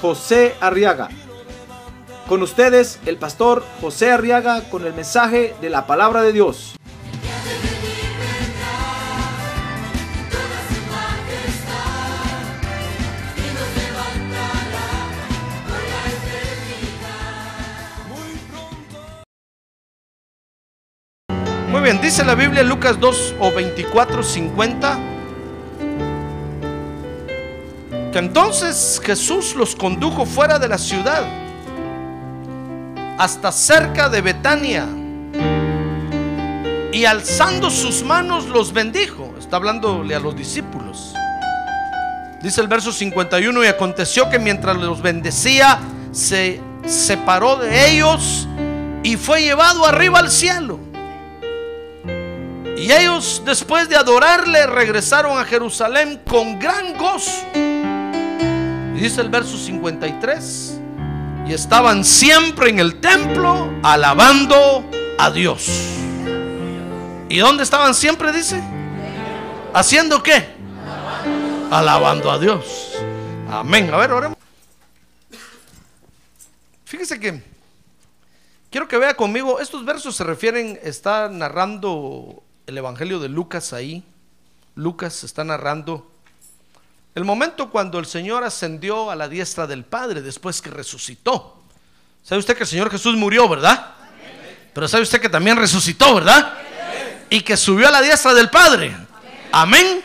José Arriaga. Con ustedes, el pastor José Arriaga con el mensaje de la palabra de Dios. Muy bien, dice la Biblia Lucas 2 o 24, 50. Entonces Jesús los condujo fuera de la ciudad hasta cerca de Betania y alzando sus manos los bendijo. Está hablándole a los discípulos. Dice el verso 51 y aconteció que mientras los bendecía se separó de ellos y fue llevado arriba al cielo. Y ellos después de adorarle regresaron a Jerusalén con gran gozo. Dice el verso 53. Y estaban siempre en el templo alabando a Dios. ¿Y dónde estaban siempre? Dice. ¿Haciendo qué? Alabando a Dios. Amén. A ver, oremos. Fíjese que quiero que vea conmigo, estos versos se refieren, está narrando el Evangelio de Lucas ahí. Lucas está narrando el momento cuando el Señor ascendió a la diestra del Padre después que resucitó. ¿Sabe usted que el Señor Jesús murió, verdad? Pero sabe usted que también resucitó, ¿verdad? Y que subió a la diestra del Padre. Amén.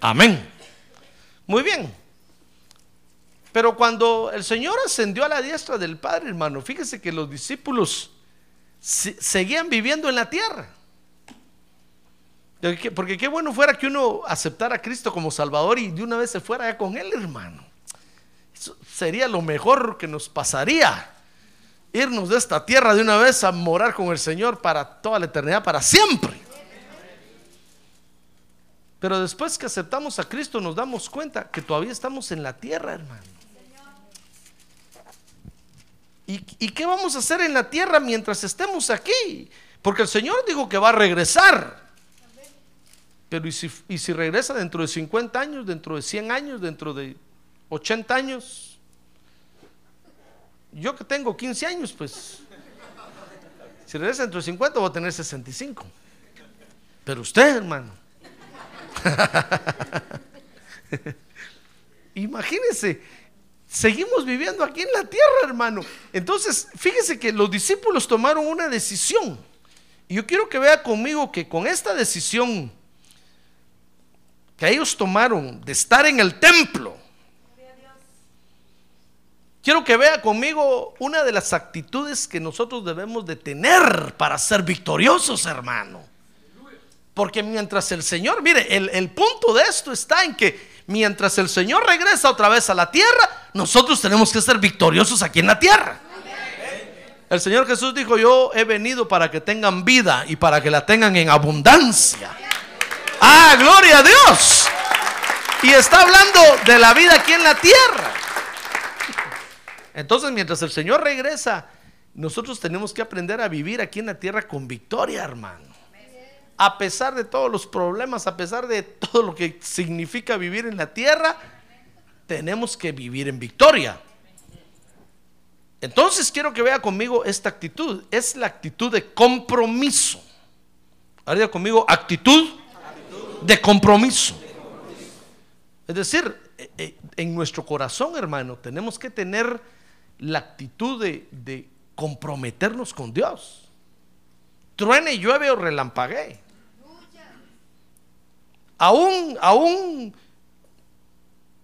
Amén. Muy bien. Pero cuando el Señor ascendió a la diestra del Padre, hermano, fíjese que los discípulos seguían viviendo en la tierra. Porque qué bueno fuera que uno aceptara a Cristo como Salvador y de una vez se fuera ya con Él, hermano. Eso sería lo mejor que nos pasaría. Irnos de esta tierra de una vez a morar con el Señor para toda la eternidad, para siempre. Pero después que aceptamos a Cristo nos damos cuenta que todavía estamos en la tierra, hermano. ¿Y, ¿Y, qué vamos a hacer en la tierra mientras estemos aquí? Porque el Señor dijo que va a regresar. Pero ¿y si, y si regresa dentro de 50 años, dentro de 100 años, dentro de 80 años? Yo que tengo 15 años, pues, si regresa dentro de 50 voy a tener 65. Pero usted, hermano. Imagínese, seguimos viviendo aquí en la tierra, hermano. Entonces, fíjese que los discípulos tomaron una decisión. Y yo quiero que vea conmigo que con esta decisión que ellos tomaron de estar en el templo, quiero que vea conmigo una de las actitudes que nosotros debemos de tener para ser victoriosos, hermano. Porque mientras el Señor, mire, el, el, punto de esto está en que mientras el Señor regresa otra vez a la tierra, nosotros tenemos que ser victoriosos aquí en la tierra. El Señor Jesús dijo, yo he venido para que tengan vida y para que la tengan en abundancia. Ah, gloria a Dios. Y está hablando de la vida aquí en la tierra. Entonces, mientras el Señor regresa, nosotros tenemos que aprender a vivir aquí en la tierra con victoria, hermano a pesar de todos los problemas, a pesar de todo lo que significa vivir en la tierra, tenemos que vivir en victoria. Entonces quiero que vea conmigo esta actitud. Es la actitud de compromiso. Ahora conmigo, actitud de compromiso. Es decir, en nuestro corazón, hermano, tenemos que tener la actitud de, de comprometernos con Dios. Truene, llueve o relampaguee aún, aún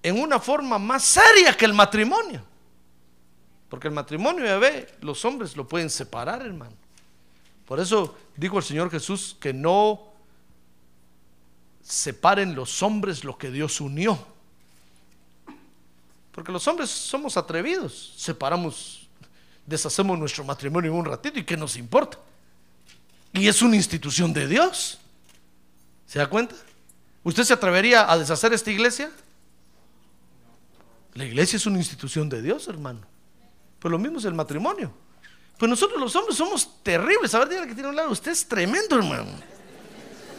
en una forma más seria que el matrimonio. Porque el matrimonio, ya ve, los hombres lo pueden separar, hermano. Por eso dijo el Señor Jesús que no separen los hombres lo que Dios unió. Porque los hombres somos atrevidos, separamos, deshacemos nuestro matrimonio en un ratito y ¿qué nos importa? Y es una institución de Dios. ¿Se da cuenta? ¿Usted se atrevería a deshacer esta iglesia? La iglesia es una institución de Dios, hermano. Pues lo mismo es el matrimonio. Pues nosotros los hombres somos terribles. A ver, dígale que tiene un lado. Usted es tremendo, hermano.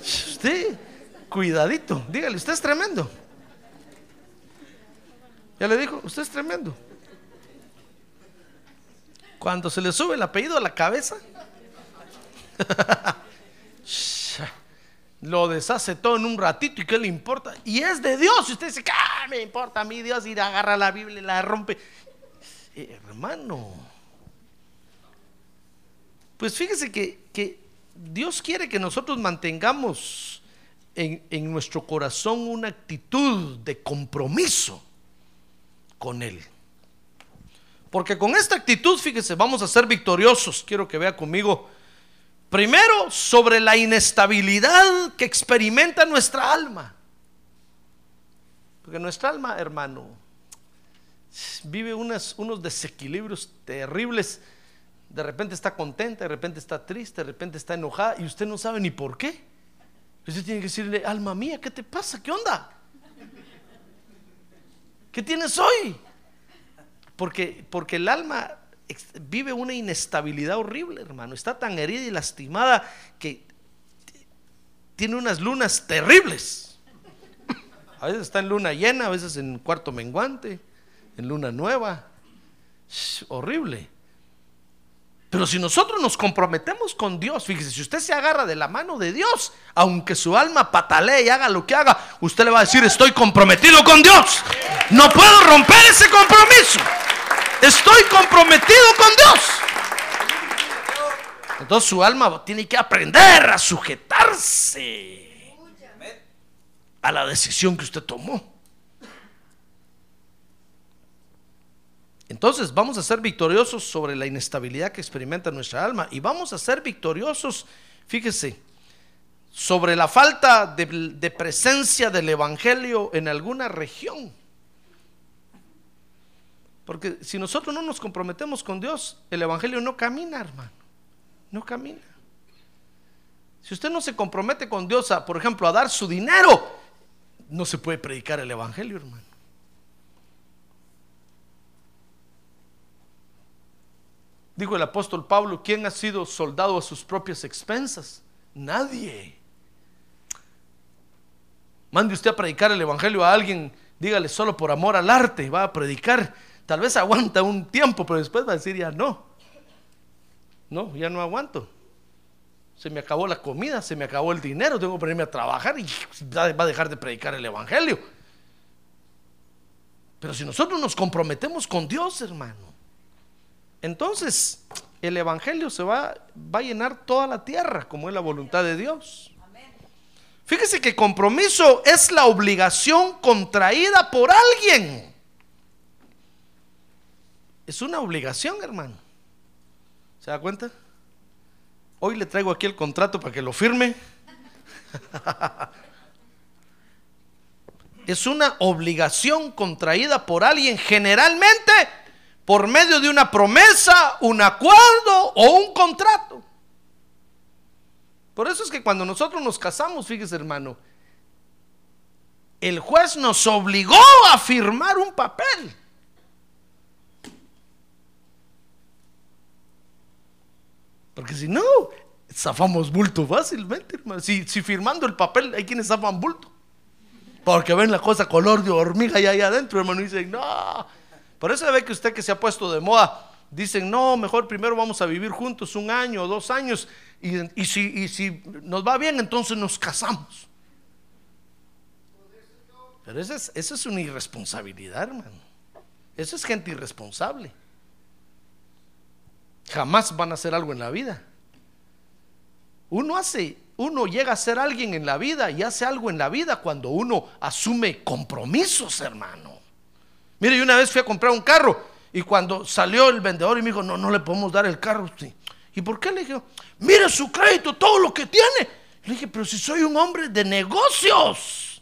Usted, cuidadito. Dígale, usted es tremendo. Ya le dijo, usted es tremendo. Cuando se le sube el apellido a la cabeza, lo deshace todo en un ratito y qué le importa. Y es de Dios. Y usted dice, ¿qué me importa a mí Dios? Y agarra la Biblia y la rompe. Eh, hermano, pues fíjese que, que, Dios quiere que nosotros mantengamos en, nuestro corazón una actitud de compromiso con Él. Porque con esta actitud, fíjese, vamos a ser victoriosos. Quiero que vea conmigo Primero, sobre la inestabilidad que experimenta nuestra alma. Porque nuestra alma, hermano, vive unos desequilibrios terribles. De repente está contenta, de repente está triste, de repente está enojada y usted no sabe ni por qué. Usted tiene que decirle, alma mía, ¿qué te pasa? ¿Qué onda? ¿Qué tienes hoy? Porque, porque el alma vive una inestabilidad horrible, hermano. Está tan herida y lastimada que tiene unas lunas terribles. A veces está en luna llena, a veces en cuarto menguante, en luna nueva. horrible. Pero si nosotros nos comprometemos con Dios, fíjese, si usted se agarra de la mano de Dios, aunque su alma patalee y haga lo que haga, usted le va a decir, estoy comprometido con Dios. No puedo romper ese compromiso. Estoy comprometido con Dios. Entonces su alma tiene que aprender a sujetarse a la decisión que usted tomó. Entonces vamos a ser victoriosos sobre la inestabilidad que experimenta nuestra alma y vamos a ser victoriosos, fíjese, sobre la falta de, presencia del Evangelio en alguna región. Porque si nosotros no nos comprometemos con Dios, el Evangelio no camina, hermano. No camina. Si usted no se compromete con Dios, a, por ejemplo, a dar su dinero, no se puede predicar el Evangelio, hermano. Dijo el apóstol Pablo, ¿quién ha sido soldado a sus propias expensas? Nadie. Mande usted a predicar el Evangelio a alguien, dígale solo por amor al arte, va a predicar Tal vez aguanta un tiempo, pero después va a decir ya no. No, ya no aguanto. Se me acabó la comida, se me acabó el dinero, tengo que ponerme a trabajar y va a dejar de predicar el Evangelio. Pero si nosotros nos comprometemos con Dios, hermano, entonces el Evangelio se va, a llenar toda la tierra como es la voluntad de Dios. Fíjese que compromiso es la obligación contraída por alguien. Es una obligación, hermano. ¿Se da cuenta? Hoy le traigo aquí el contrato para que lo firme. es una obligación contraída por alguien generalmente por medio de una promesa, un acuerdo o un contrato. Por eso es que cuando nosotros nos casamos, fíjese hermano, el juez nos obligó a firmar un papel. Porque si no, zafamos bulto fácilmente, hermano. Si, firmando el papel hay quienes zafan bulto. Porque ven la cosa color de hormiga allá, allá adentro, hermano, y dicen, no. Por eso ve que usted que se ha puesto de moda, dicen, no, mejor primero vamos a vivir juntos un año o dos años, y, si, si nos va bien, entonces nos casamos. Pero esa es, es una irresponsabilidad, hermano. Eso es gente irresponsable. Jamás van a hacer algo en la vida. Uno hace, uno llega a ser alguien en la vida y hace algo en la vida cuando uno asume compromisos, hermano. Mire, yo una vez fui a comprar un carro y cuando salió el vendedor y me dijo, no, no le podemos dar el carro. ¿Y por qué? Le dije, mire su crédito, todo lo que tiene. Le dije, pero si soy un hombre de negocios.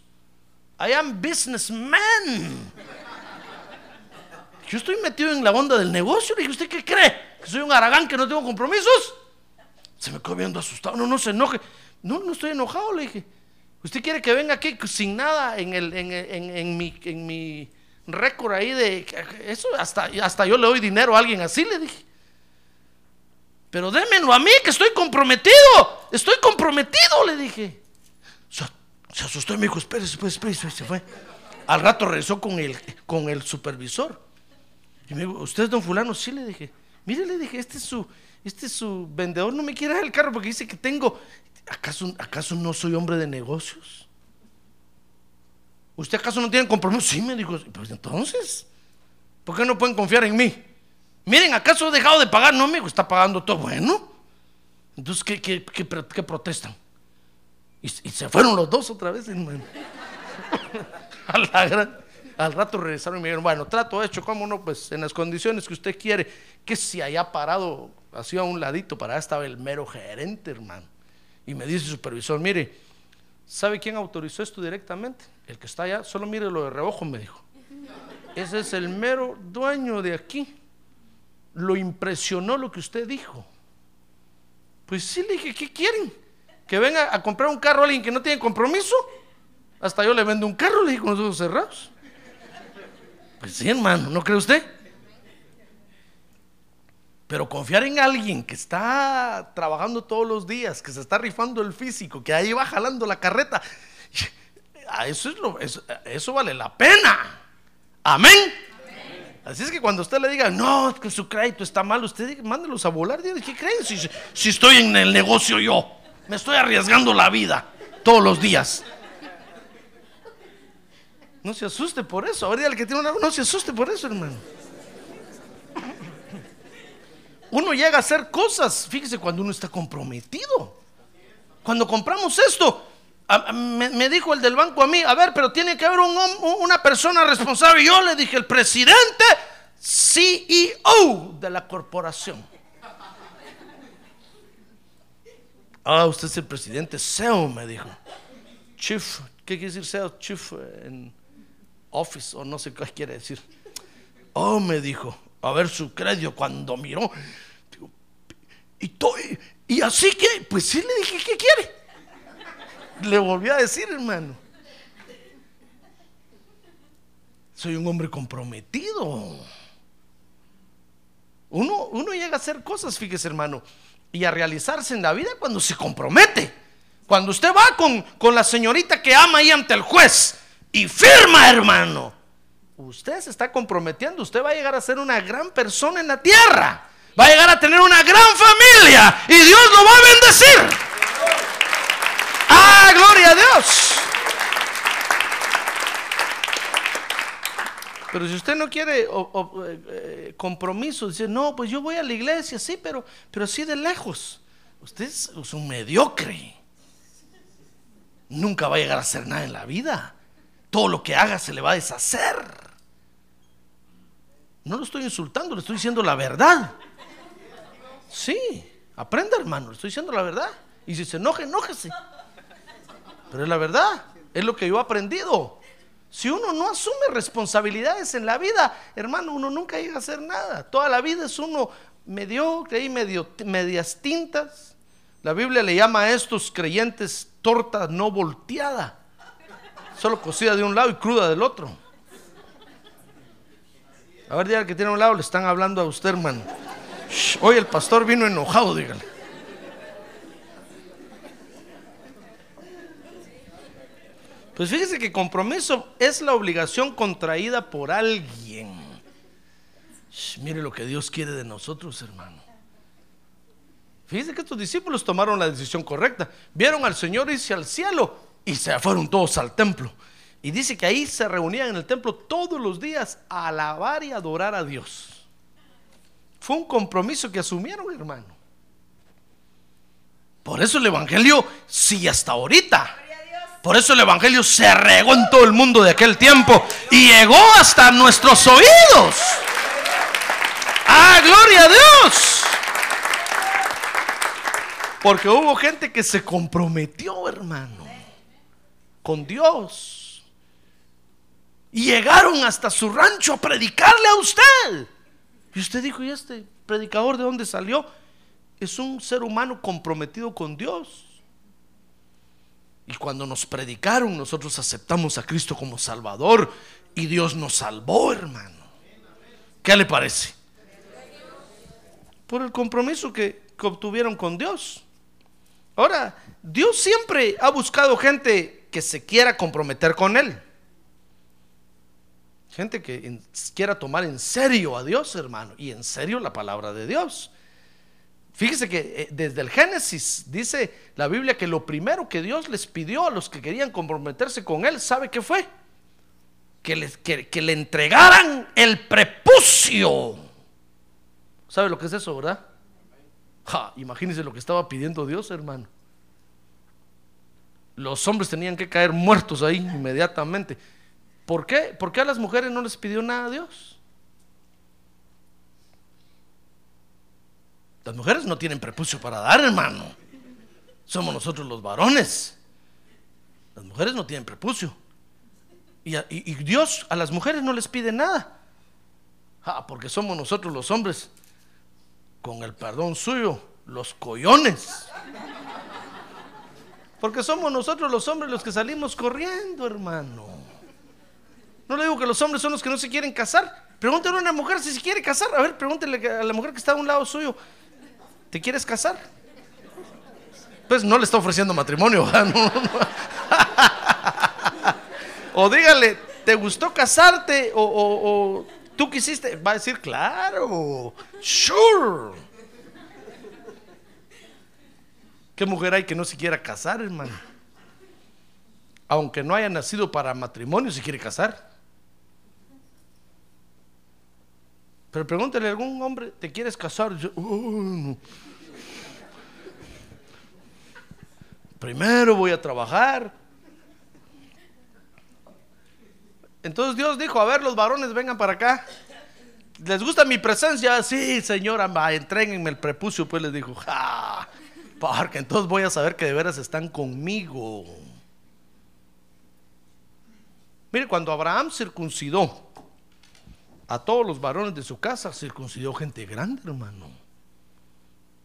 I am businessman. Yo estoy metido en la onda del negocio. Le dije, ¿usted qué cree? ¿Que soy un aragán que no tengo compromisos? Se me quedó viendo asustado. No, no se enoje. No, no estoy enojado, le dije. ¿Usted quiere que venga aquí sin nada en, el, en, en- en mi, en mi récord ahí de... Eso hasta, hasta yo le doy dinero a alguien así, le dije. Pero démenlo a mí, que estoy comprometido. Estoy comprometido, le dije. Se, asustó y me dijo, espérese, pues, espérese, y se fue. Al rato regresó con el, con el supervisor. Y me dijo, ¿usted es don fulano? Sí, le dije. Mire, le dije, este es su, este es su vendedor, no me quiere dar el carro porque dice que tengo... ¿Acaso, ¿Acaso no soy hombre de negocios? ¿Usted acaso no tiene compromiso? Sí, me dijo. Pues entonces, ¿por qué no pueden confiar en mí? Miren, ¿acaso he dejado de pagar? No, amigo, está pagando todo. Bueno, entonces, ¿qué, qué, qué, protestan? Y, se fueron los dos otra vez, hermano. A la gran- al rato regresaron y me dijeron, bueno, trato hecho, ¿cómo no? Pues en las condiciones que usted quiere, que si haya parado así a un ladito, para allá estaba el mero gerente, hermano. Y me dice el supervisor, mire, ¿sabe quién autorizó esto directamente? El que está allá, solo mire lo de reojo, me dijo. Ese es el mero dueño de aquí. Lo impresionó lo que usted dijo. Pues sí, le dije, ¿qué quieren? ¿Que venga a comprar un carro a alguien que no tiene compromiso? Hasta yo le vendo un carro, le dije con los ojos cerrados. Pues sí, hermano, ¿no cree usted? Pero confiar en alguien que está trabajando todos los días, que se está rifando el físico, que ahí va jalando la carreta, a eso, es lo, eso, eso vale la pena. Amén. Así es que cuando usted le diga, no, es que su crédito está mal, usted diga, mándelos a volar. Dígale, ¿qué creen? Si, si estoy en el negocio yo, me estoy arriesgando la vida todos los días. No se asuste por eso. Ahora dígale que tiene una. No se asuste por eso, hermano. Uno llega a hacer cosas, fíjese, cuando uno está comprometido. Cuando compramos esto, me, dijo el del banco a mí, a ver, pero tiene que haber un hom- una persona responsable. Yo le dije, el presidente, CEO de la corporación. Ah, usted es el presidente CEO, me dijo. Chief, ¿qué quiere decir CEO? Chief eh, en office, o no sé qué quiere decir. Oh, me dijo, a ver su crédito cuando miró. Y, y así que, pues sí le dije, ¿qué quiere? Le volví a decir, hermano. Soy un hombre comprometido. Uno, uno llega a hacer cosas, fíjese, hermano, y a realizarse en la vida cuando se compromete. Cuando usted va con, con la señorita que ama ahí ante el juez y firma, hermano. Usted se está comprometiendo, usted va a llegar a ser una gran persona en la tierra. Va a llegar a tener una gran familia y Dios lo va a bendecir. ¡Ah, gloria a Dios! Pero si usted no quiere eh, compromiso, dice, no, pues yo voy a la iglesia, sí, pero, pero así de lejos. Usted es, es un mediocre. Nunca va a llegar a hacer nada en la vida. Todo lo que haga se le va a deshacer. No lo estoy insultando, le estoy diciendo la verdad. Sí, aprenda hermano, le estoy diciendo la verdad. Y si se enoja, enójese. Pero es la verdad, es lo que yo he aprendido. Si uno no asume responsabilidades en la vida, hermano, uno nunca llega a hacer nada. Toda la vida es uno mediocre y medio, medias tintas. La Biblia le llama a estos creyentes torta no volteada, solo cocida de un lado y cruda del otro. A ver, dígale que tiene a un lado, le están hablando a usted, hermano. Hoy el pastor vino enojado, dígale. Pues fíjese que compromiso es la obligación contraída por alguien. Mire lo que Dios quiere de nosotros, hermano. Fíjese que estos discípulos tomaron la decisión correcta. Vieron al Señor irse al cielo y se fueron todos al templo. Y dice que ahí se reunían en el templo todos los días a alabar y adorar a Dios. Fue un compromiso que asumieron, hermano. Por eso el Evangelio sigue hasta ahorita. Por eso el Evangelio se regó en todo el mundo de aquel tiempo y llegó hasta nuestros oídos. ¡Ah, gloria a Dios! Porque hubo gente que se comprometió, hermano, con Dios. Y llegaron hasta su rancho a predicarle a usted. Y usted dijo, ¿y este predicador de dónde salió? Es un ser humano comprometido con Dios. Y cuando nos predicaron, nosotros aceptamos a Cristo como Salvador y Dios nos salvó, hermano. ¿Qué le parece? Por el compromiso que, obtuvieron con Dios. Ahora, Dios siempre ha buscado gente que se quiera comprometer con Él. Gente que quiera tomar en serio a Dios, hermano, y en serio la palabra de Dios. Fíjese que eh, desde el Génesis dice la Biblia que lo primero que Dios les pidió a los que querían comprometerse con Él, ¿sabe qué fue? Que, les- que- que le entregaran el prepucio. ¿Sabe lo que es eso, verdad? Ja, imagínense lo que estaba pidiendo Dios, hermano. Los hombres tenían que caer muertos ahí inmediatamente. ¿Por qué? ¿Por qué a las mujeres no les pidió nada a Dios? Las mujeres no tienen prepucio para dar, hermano. Somos nosotros los varones. Las mujeres no tienen prepucio. Y, Dios a las mujeres no les pide nada. Ah, porque somos nosotros los hombres, con el perdón suyo, los collones. Porque somos nosotros los hombres los que salimos corriendo, hermano. No le digo que los hombres son los que no se quieren casar. Pregúntale a una mujer si se quiere casar. A ver, pregúntele a la mujer que está a un lado suyo. ¿Te quieres casar? Pues no le está ofreciendo matrimonio. No. O dígale, ¿te gustó casarte? O, o- o tú quisiste. Va a decir, claro. Sure. ¿Qué mujer hay que no se quiera casar, hermano? Aunque no haya nacido para matrimonio, se quiere casar. Pero pregúntale a algún hombre, ¿te quieres casar? Y dice, "Oh, no". Primero voy a trabajar. Entonces Dios dijo, a ver, los varones vengan para acá. ¿Les gusta mi presencia? Sí, señora, va, entréguenme el prepucio. Pues les dijo, ja, porque entonces voy a saber que de veras están conmigo. Mire, cuando Abraham circuncidó a todos los varones de su casa, circuncidó gente grande, hermano.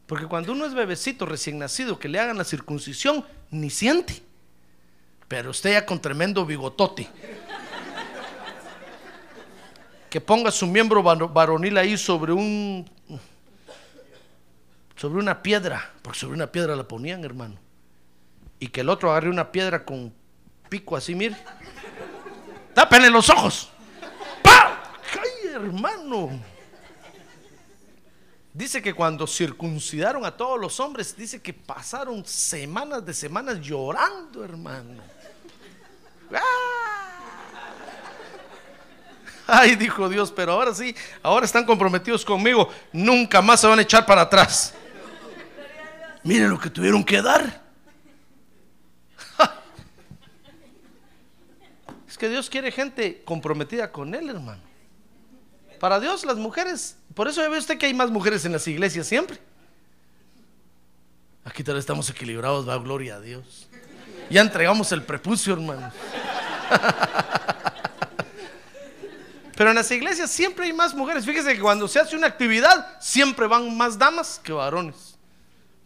Porque cuando uno es bebecito recién nacido, que le hagan la circuncisión, ni siente. Pero usted ya con tremendo bigotote. Que ponga su miembro varo- varonil ahí sobre un. sobre una piedra. Porque sobre una piedra la ponían, hermano. Y que el otro agarre una piedra con pico así, mire. Tápenle los ojos. ¡Pah! ¡Ay, hermano! Dice que cuando circuncidaron a todos los hombres, dice que pasaron semanas de semanas llorando, hermano. ¡Ah! Ay, dijo Dios, pero ahora sí, ahora están comprometidos conmigo, nunca más se van a echar para atrás. Miren lo que tuvieron que dar. Es que Dios quiere gente comprometida con Él, hermano. Para Dios las mujeres, por eso ve usted que hay más mujeres en las iglesias siempre. Aquí tal vez estamos equilibrados, va gloria a Dios. Ya entregamos el prepucio, hermano. Pero en las iglesias siempre hay más mujeres. Fíjese que cuando se hace una actividad, siempre van más damas que varones.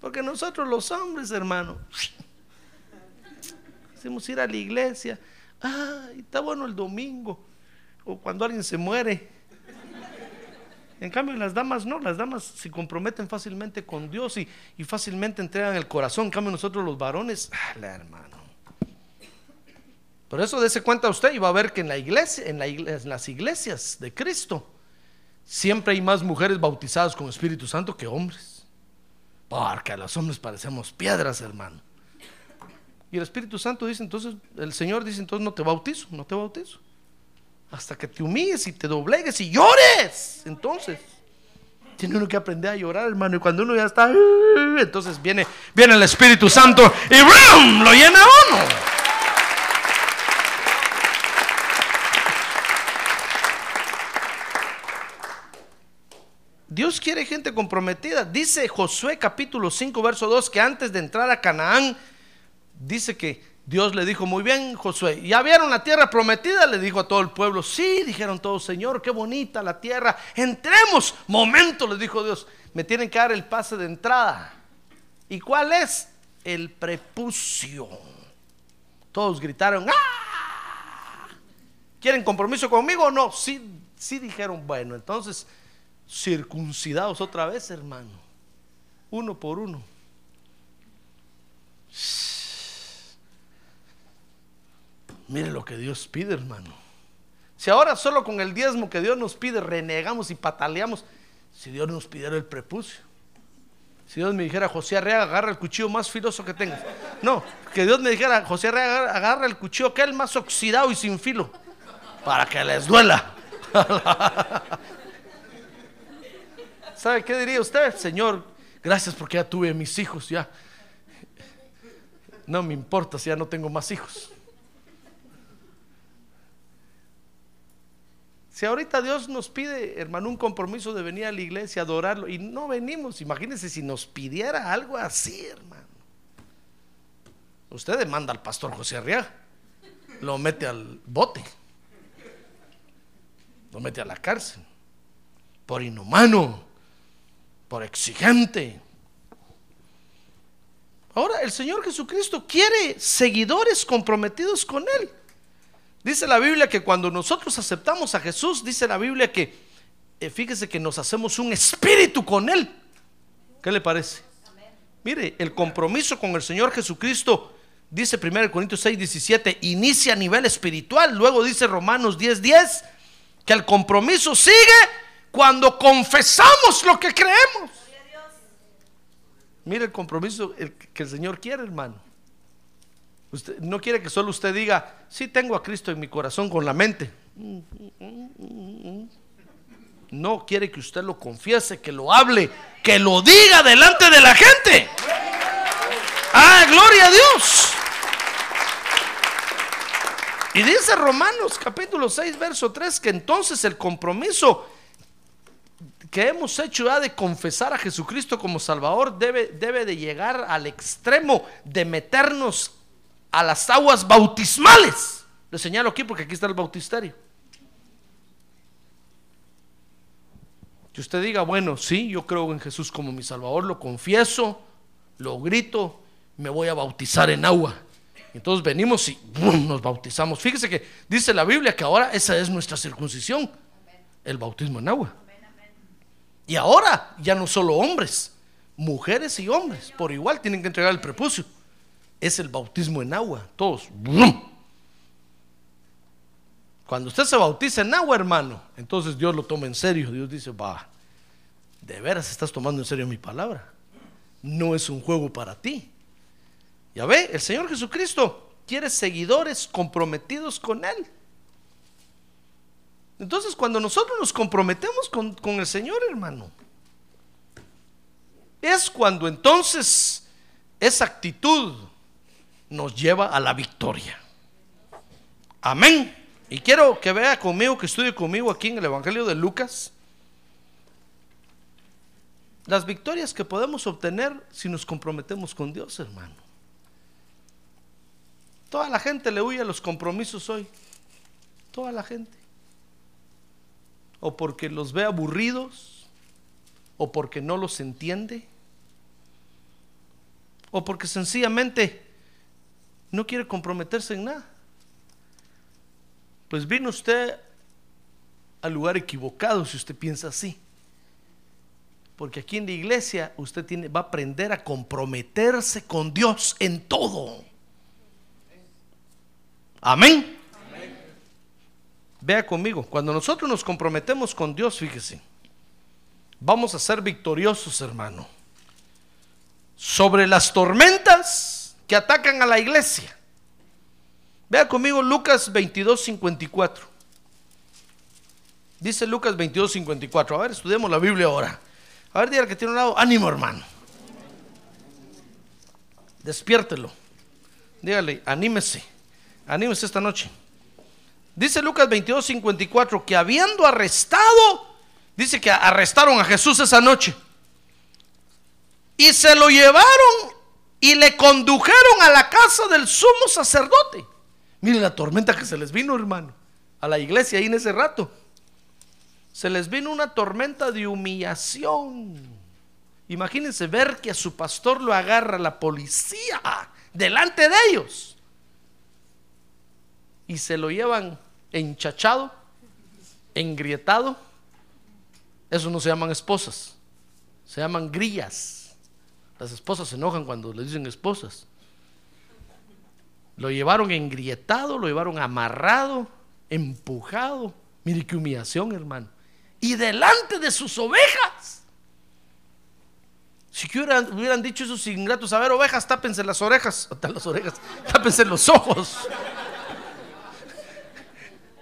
Porque nosotros los hombres, hermano, hacemos ir a la iglesia. Ay, está bueno el domingo. O cuando alguien se muere. En cambio, las damas no, las damas se comprometen fácilmente con Dios y, y fácilmente entregan el corazón. En cambio, nosotros los varones, ah, la hermano. Por eso dése cuenta usted y va a ver que en la iglesia, en, las iglesias de Cristo, siempre hay más mujeres bautizadas con Espíritu Santo que hombres. Porque a los hombres parecemos piedras, hermano. Y el Espíritu Santo dice, entonces, el Señor dice, entonces no te bautizo, no te bautizo. Hasta que te humilles y te doblegues y llores. Entonces, tiene uno que aprender a llorar, hermano. Y cuando uno ya está, entonces viene, viene el Espíritu Santo y ¡brum! lo llena uno. Dios quiere gente comprometida. Dice Josué capítulo 5, verso 2, que antes de entrar a Canaán, dice que Dios le dijo, muy bien, Josué, ¿ya vieron la tierra prometida? Le dijo a todo el pueblo, sí, dijeron todos, Señor, qué bonita la tierra, entremos. Momento, le dijo Dios, me tienen que dar el pase de entrada. ¿Y cuál es? El prepucio. Todos gritaron, ¡ah! ¿Quieren compromiso conmigo o no? Sí, sí dijeron, bueno, entonces circuncidados otra vez, hermano, uno por uno. Mire lo que Dios pide, hermano. Si ahora solo con el diezmo que Dios nos pide renegamos y pataleamos, si Dios nos pidiera el prepucio. Si Dios me dijera, José Arreaga, agarra el cuchillo más filoso que tengas. No, que Dios me dijera, José Arreaga, agarra el cuchillo que es el más oxidado y sin filo, para que les duela. ¿Sabe qué diría usted? Señor, gracias porque ya tuve mis hijos, ya. No me importa si ya no tengo más hijos. Si ahorita Dios nos pide, hermano, un compromiso de venir a la iglesia, adorarlo, y no venimos, imagínense si nos pidiera algo así, hermano. Usted demanda al pastor José Arriaga, lo mete al bote, lo mete a la cárcel, por inhumano, por exigente. Ahora, el Señor Jesucristo quiere seguidores comprometidos con Él. Dice la Biblia que cuando nosotros aceptamos a Jesús, dice la Biblia que, eh, fíjese que nos hacemos un espíritu con Él. ¿Qué le parece? Mire, el compromiso con el Señor Jesucristo, dice 1 Corintios 6, 17, inicia a nivel espiritual. Luego dice Romanos 10, 10, que el compromiso sigue cuando confesamos lo que creemos. Mire el compromiso que el Señor quiere, hermano. No quiere que solo usted diga, sí tengo a Cristo en mi corazón con la mente. No quiere que usted lo confiese, que lo hable, que lo diga delante de la gente. Ah, gloria a Dios. Y dice Romanos capítulo 6, verso 3, que entonces el compromiso que hemos hecho de confesar a Jesucristo como Salvador debe, debe de llegar al extremo de meternos a las aguas bautismales. Le señalo aquí porque aquí está el bautisterio. Que usted diga, bueno, sí, yo creo en Jesús como mi Salvador, lo confieso, lo grito, me voy a bautizar en agua. Entonces venimos y nos bautizamos. Fíjese que dice la Biblia que ahora esa es nuestra circuncisión, el bautismo en agua. Y ahora ya no solo hombres, mujeres y hombres, por igual tienen que entregar el prepucio es el bautismo en agua. Todos. Cuando usted se bautiza en agua, hermano, entonces Dios lo toma en serio. Dios dice, va, de veras estás tomando en serio mi palabra. No es un juego para ti. Ya ve, el Señor Jesucristo quiere seguidores comprometidos con Él. Entonces, cuando nosotros nos comprometemos con, con el Señor, hermano, es cuando entonces esa actitud nos lleva a la victoria. Amén. Y quiero que vea conmigo, que estudie conmigo aquí en el Evangelio de Lucas, las victorias que podemos obtener si nos comprometemos con Dios, hermano. Toda la gente le huye a los compromisos hoy. Toda la gente. O porque los ve aburridos, o porque no los entiende, o porque sencillamente no quiere comprometerse en nada. Pues vino usted al lugar equivocado si usted piensa así. Porque aquí en la iglesia usted va a aprender a comprometerse con Dios en todo. Amén. Vea conmigo, cuando nosotros nos comprometemos con Dios, fíjese, vamos a ser victoriosos, hermano. Sobre las tormentas que atacan a la iglesia. Vea conmigo Lucas 22, 54. Dice Lucas 22, 54. A ver, estudiemos la Biblia ahora. A ver, diga que tiene un lado, ánimo hermano. Despiértelo. Dígale, anímese. Anímese esta noche. Dice Lucas 22, 54 que habiendo arrestado, dice que arrestaron a Jesús esa noche. Y se lo llevaron y le condujeron a la casa del sumo sacerdote. Mire la tormenta que se les vino, hermano, a la iglesia ahí en ese rato. Se les vino una tormenta de humillación. Imagínense ver que a su pastor lo agarra la policía delante de ellos y se lo llevan enchachado, engrietado. Eso no se llaman esposas, se llaman grillas. Las esposas se enojan cuando le dicen esposas. Lo llevaron engrietado, lo llevaron amarrado, empujado. Mire qué humillación, hermano. Y delante de sus ovejas. Si hubieran, dicho esos ingratos, a ver, ovejas, tápense las orejas, las orejas, tápense los ojos.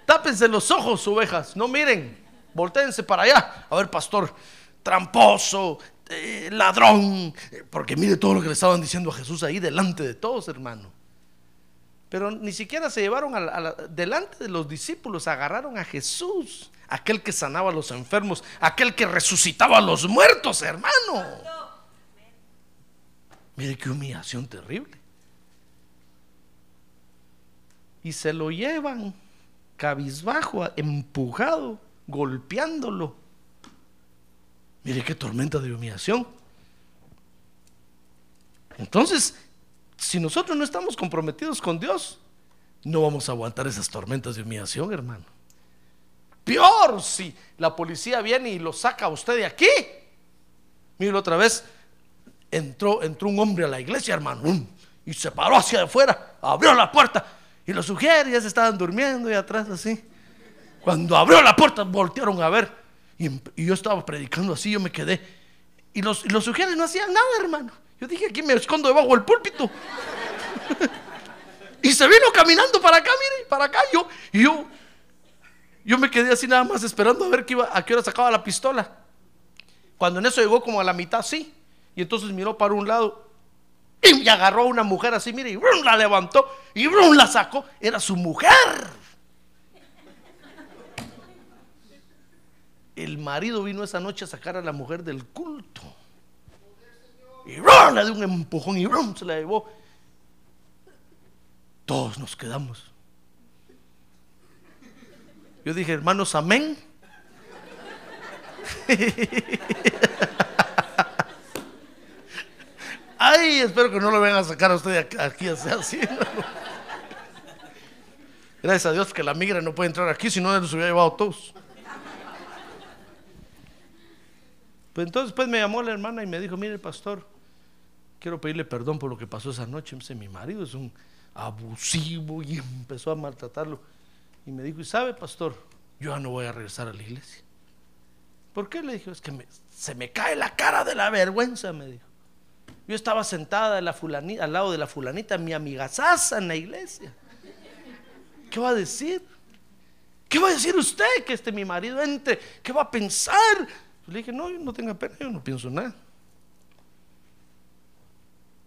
Tápense los ojos, ovejas, no miren, voltéense para allá. A ver, pastor, tramposo, eh, ladrón, porque mire todo lo que le estaban diciendo a Jesús ahí delante de todos, hermano. Pero ni siquiera se llevaron delante de los discípulos, agarraron a Jesús, aquel que sanaba a los enfermos, aquel que resucitaba a los muertos, hermano. Mire qué humillación terrible. Y se lo llevan cabizbajo, empujado, golpeándolo. Mire qué tormenta de humillación. Entonces, si nosotros no estamos comprometidos con Dios, no vamos a aguantar esas tormentas de humillación, hermano. Peor si la policía viene y lo saca a usted de aquí. Mire otra vez, entró, entró un hombre a la iglesia, hermano, y se paró hacia afuera, abrió la puerta y los sugieres ya se estaban durmiendo y atrás así. Cuando abrió la puerta, voltearon a ver. Y, yo estaba predicando así, yo me quedé. Y los, los sugieres no hacían nada, hermano. Yo dije, aquí me escondo debajo del púlpito. y se vino caminando para acá, mire, para acá. Yo, y yo, yo me quedé así nada más esperando a ver qué iba, a qué hora sacaba la pistola. Cuando en eso llegó como a la mitad, sí. Y entonces miró para un lado y agarró a una mujer así, mire, y la levantó y la sacó. Era su mujer. El marido vino esa noche a sacar a la mujer del culto. Y le dio un empujón y se la llevó. Todos nos quedamos. Yo dije, hermanos, amén. Ay, espero que no lo vengan a sacar a usted aquí así. Gracias a Dios que la migra no puede entrar aquí, si no los hubiera llevado todos. Pues entonces pues me llamó la hermana y me dijo, mire pastor, quiero pedirle perdón por lo que pasó esa noche. mi marido es un abusivo y empezó a maltratarlo. Y me dijo, ¿y sabe pastor? Yo ya no voy a regresar a la iglesia. ¿Por qué? Le dije, es que se me cae la cara de la vergüenza, me dijo. Yo estaba sentada la al lado de la fulanita, mi amiga Sasa en la iglesia. ¿Qué va a decir? ¿Qué va a decir usted que este mi marido entre? ¿Qué va a pensar? Le dije, no, no tenga pena, yo no pienso nada.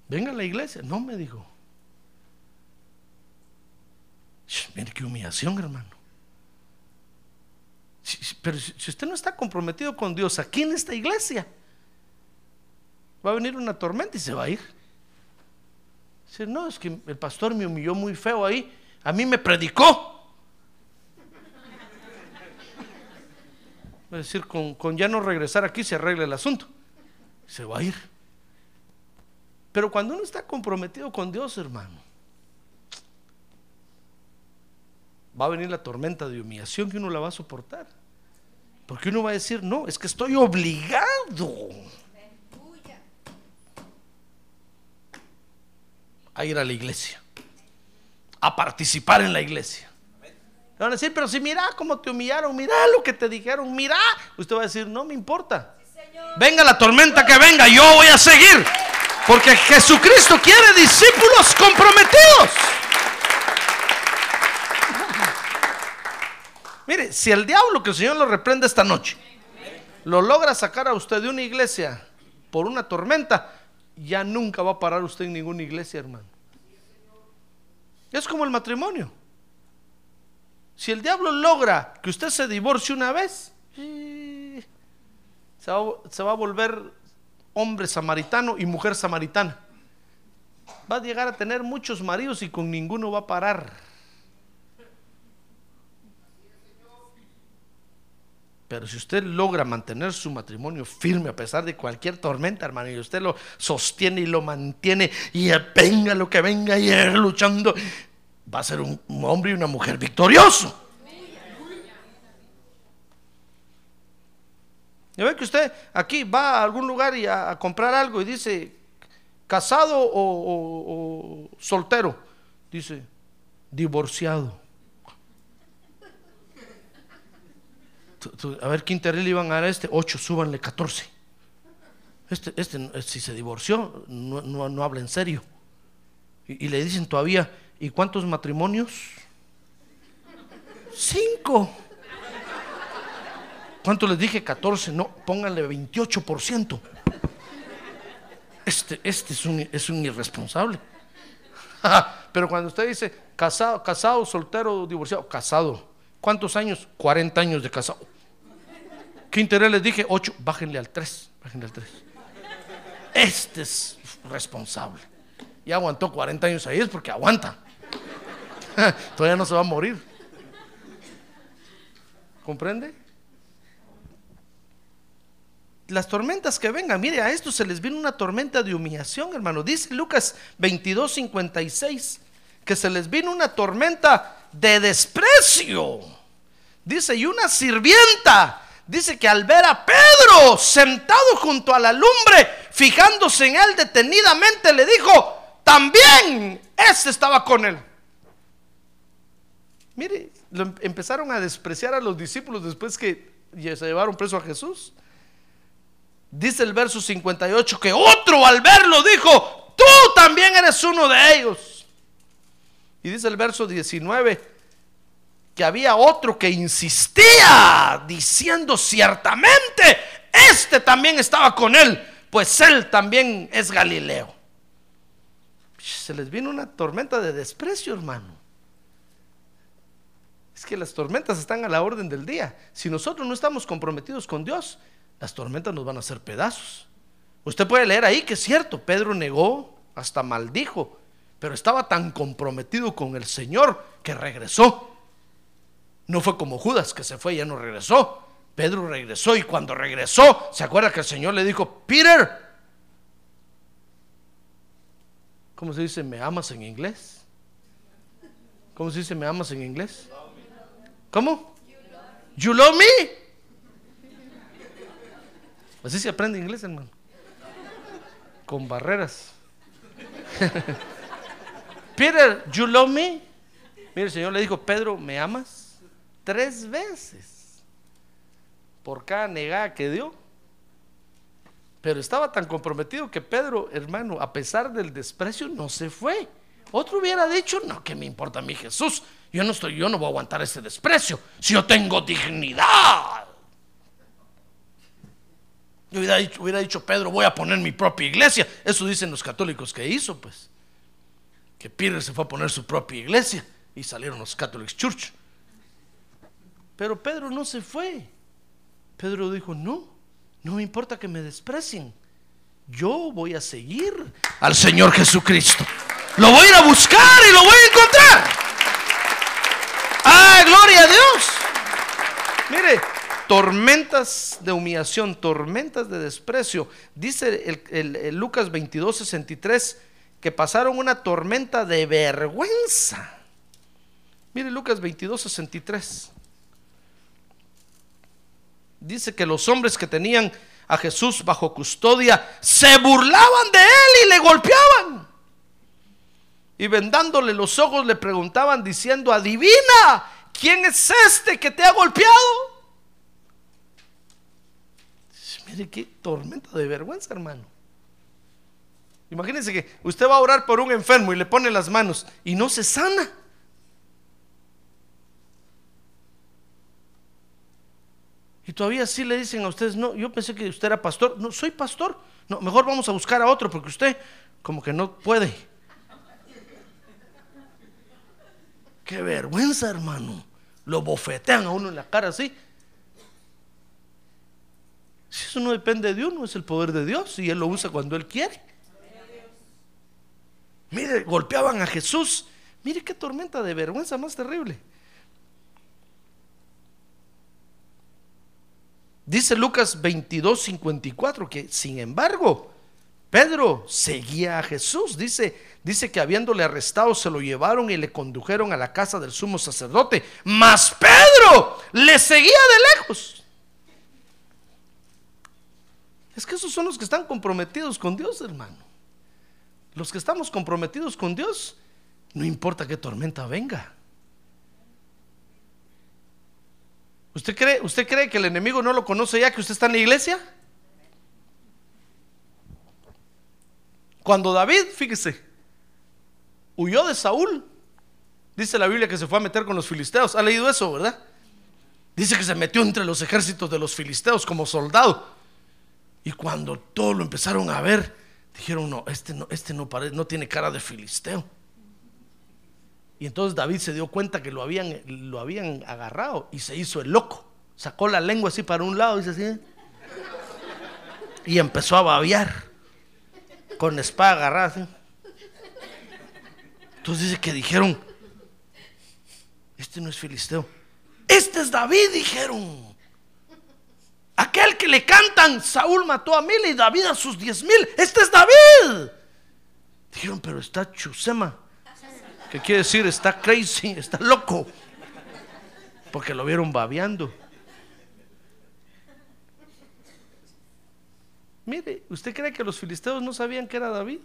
Venga a la iglesia. No, me dijo. Mire qué humillación, hermano. pero si usted no está comprometido con Dios aquí en esta iglesia, va a venir una tormenta y se va a ir. Dice, no, es que el pastor me humilló muy feo ahí, a mí me predicó. Es decir, con, con ya no regresar aquí se arregla el asunto. Se va a ir. Pero cuando uno está comprometido con Dios, hermano, va a venir la tormenta de humillación que uno la va a soportar. Porque uno va a decir, no, es que estoy obligado. a ir a la iglesia, a participar en la iglesia. Le van a decir, pero si mira cómo te humillaron, mira lo que te dijeron, mira. Usted va a decir, no me importa. Venga la tormenta que venga, yo voy a seguir. Porque Jesucristo quiere discípulos comprometidos. Mire, si el diablo que el Señor lo reprende esta noche, lo logra sacar a usted de una iglesia por una tormenta, ya nunca va a parar usted en ninguna iglesia, hermano. Es como el matrimonio. Si el diablo logra que usted se divorcie una vez, se va, a volver hombre samaritano y mujer samaritana. va a llegar a tener muchos maridos y con ninguno va a parar. Pero si usted logra mantener su matrimonio firme a pesar de cualquier tormenta, hermano, y usted lo sostiene y lo mantiene, y venga lo que venga, y luchando, va a ser un, hombre y una mujer victorioso. Ya ve que usted aquí va a algún lugar y a, comprar algo y dice casado o, soltero. Dice divorciado. A ver qué le iban a dar a este. 8, súbanle 14. Este, este, si se divorció, no, no- no habla en serio. Y le dicen todavía, ¿y cuántos matrimonios? Cinco. ¿Cuánto les dije? 14. No, pónganle 28%. Este, este es, un, es un irresponsable. Pero cuando usted dice casado, casado, soltero, divorciado, casado. ¿Cuántos años? 40 años de casado. ¿Qué interés les dije? 8. Bájenle al 3. Bájenle al 3. Este es responsable. Y aguantó 40 años ahí, es porque aguanta. Todavía no se va a morir. ¿Comprende? Las tormentas que vengan, mire, a esto se les viene una tormenta de humillación, hermano. Dice Lucas 22, 56, que se les vino una tormenta de desprecio. Dice, y una sirvienta, dice que al ver a Pedro sentado junto a la lumbre, fijándose en él detenidamente, le dijo, también este estaba con él. Mire, em- empezaron a despreciar a los discípulos después que se llevaron preso a Jesús. Dice el verso 58 que otro al verlo dijo, tú también eres uno de ellos. Y dice el verso 19 que había otro que insistía diciendo ciertamente, este también estaba con él, pues él también es Galileo. Se les vino una tormenta de desprecio, hermano. Es que las tormentas están a la orden del día. Si nosotros no estamos comprometidos con Dios, las tormentas nos van a hacer pedazos. Usted puede leer ahí que es cierto, Pedro negó, hasta maldijo, pero estaba tan comprometido con el Señor que regresó. No fue como Judas que se fue y ya no regresó. Pedro regresó y cuando regresó, ¿se acuerda que el Señor le dijo, Peter, ¿cómo se dice me amas en inglés? ¿Cómo se dice me amas en inglés? ¿Cómo? You love me? Así se aprende inglés, hermano. Con barreras. Peter, you love me? Mire, el Señor le dijo, Pedro, ¿me amas? Tres veces. Por cada negada que dio. Pero estaba tan comprometido que Pedro, hermano, a pesar del desprecio, no se fue. Otro hubiera dicho, no, que me importa a mí Jesús. Yo no estoy, yo no voy a aguantar ese desprecio. Si yo tengo dignidad. Yo hubiera dicho, Pedro, voy a poner mi propia iglesia. Eso dicen los católicos que hizo, pues. Que Peter se fue a poner su propia iglesia y salieron los Catholic Church. Pero Pedro no se fue. Pedro dijo, no, no me importa que me desprecien. Yo voy a seguir al Señor Jesucristo. Lo voy a ir a buscar y lo voy a encontrar. ¡Ah, gloria a Dios! Mire, tormentas de humillación, tormentas de desprecio. Dice Lucas 22, 63 que pasaron una tormenta de vergüenza. Mire Lucas 22, 63. Dice que los hombres que tenían a Jesús bajo custodia se burlaban de él y le golpeaban. Y vendándole los ojos le preguntaban diciendo, adivina, ¿quién es este que te ha golpeado? Mire qué tormenta de vergüenza, hermano. Imagínense que usted va a orar por un enfermo y le pone las manos y no se sana. Y todavía sí le dicen a ustedes, no, yo pensé que usted era pastor. No, soy pastor. No, mejor vamos a buscar a otro porque usted como que no puede. Qué vergüenza, hermano. Lo bofetean a uno en la cara así. Si eso no depende de uno, es el poder de Dios y Él lo usa cuando Él quiere. Mire, golpeaban a Jesús. Mire qué tormenta de vergüenza más terrible. Dice Lucas 22, 54 que sin embargo Pedro seguía a Jesús. Dice, dice que habiéndole arrestado se lo llevaron y le condujeron a la casa del sumo sacerdote. Mas Pedro le seguía de lejos. Es que esos son los que están comprometidos con Dios, hermano. Los que estamos comprometidos con Dios, no importa qué tormenta venga. ¿Usted cree, ¿Usted cree que el enemigo no lo conoce ya que usted está en la iglesia? Cuando David, fíjese, huyó de Saúl, dice la Biblia que se fue a meter con los filisteos. ¿Ha leído eso, verdad? Dice que se metió entre los ejércitos de los filisteos como soldado. Y cuando todos lo empezaron a ver, dijeron, no, este no, este no, parece, no tiene cara de filisteo. Y entonces David se dio cuenta que lo habían, lo habían agarrado y se hizo el loco. Sacó la lengua así para un lado y así. Y empezó a babear con espada agarrada. Entonces dice que dijeron, este no es filisteo. Este es David, dijeron. Aquel que le cantan, Saúl mató a mil y David a sus diez mil. Este es David. Dijeron, pero está Chusema ¿Qué quiere decir? Está crazy, está loco. Porque lo vieron babeando. Mire, ¿usted cree que los filisteos no sabían que era David?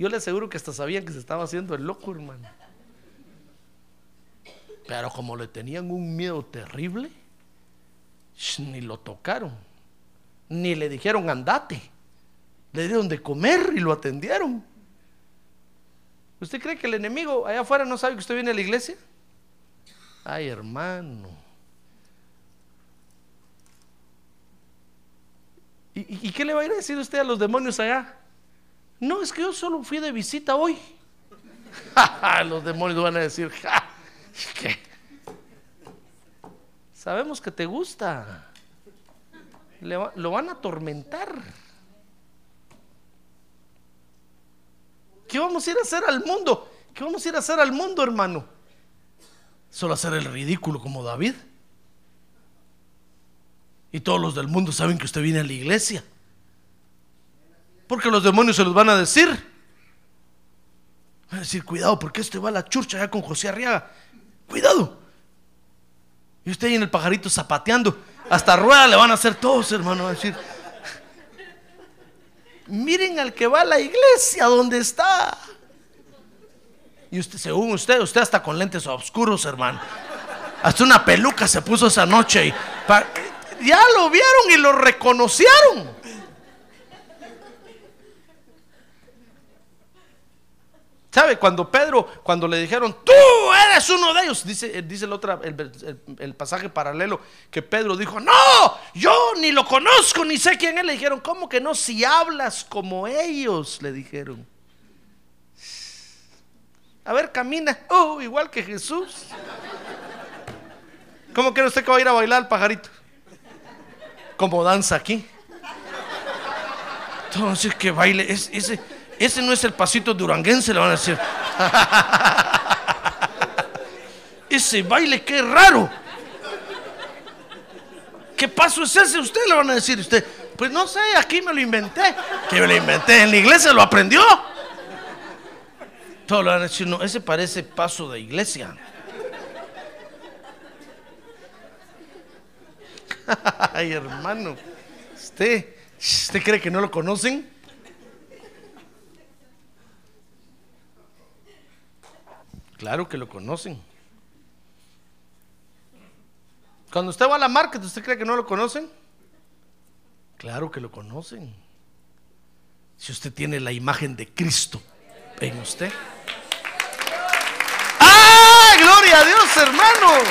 Yo le aseguro que hasta sabían que se estaba haciendo el loco, hermano. Pero como le tenían un miedo terrible, ni lo tocaron, ni le dijeron andate. Le dieron de comer y lo atendieron. ¿Usted cree que el enemigo allá afuera no sabe que usted viene a la iglesia? Ay, hermano. ¿Y, qué le va a ir a decir usted a los demonios allá? No, es que yo solo fui de visita hoy. los demonios van a decir. Sabemos que te gusta. lo van a atormentar. ¿Qué vamos a ir a hacer al mundo? ¿Qué vamos a ir a hacer al mundo, hermano? Solo hacer el ridículo como David. Y todos los del mundo saben que usted viene a la iglesia. Porque los demonios se los van a decir. Van a decir, cuidado, porque este va a la churcha allá con José Arriaga. Cuidado. Y usted ahí en el pajarito zapateando. Hasta rueda le van a hacer todos, hermano. a decir, miren al que va a la iglesia donde está. Y usted, según usted, usted está con lentes oscuros, hermano. Hasta una peluca se puso esa noche y ya lo vieron y lo reconocieron. ¿Sabe? Cuando Pedro, cuando le dijeron, tú eres uno de ellos, dice, dice el, otro, el, pasaje paralelo, que Pedro dijo, no, yo ni lo conozco, ni sé quién es. Le dijeron, ¿cómo que no? Si hablas como ellos, le dijeron. A ver, camina, oh, igual que Jesús. ¿Cómo quiere usted que va a ir a bailar al pajarito? Como danza aquí. Entonces, que baile, es, ese ese no es el pasito duranguense, le van a decir. ese baile, qué raro. ¿Qué paso es ese? Usted le van a decir, usted, pues no sé, aquí me lo inventé. Que me lo inventé, en la iglesia lo aprendió. Todos le van a decir, no, ese parece paso de iglesia. Ay, hermano, ¿usted, ¿usted cree que no lo conocen? Claro que lo conocen. Cuando usted va a la market, ¿usted cree que no lo conocen? Claro que lo conocen. Si usted tiene la imagen de Cristo en usted. ¡Ah! ¡Gloria a Dios, hermano!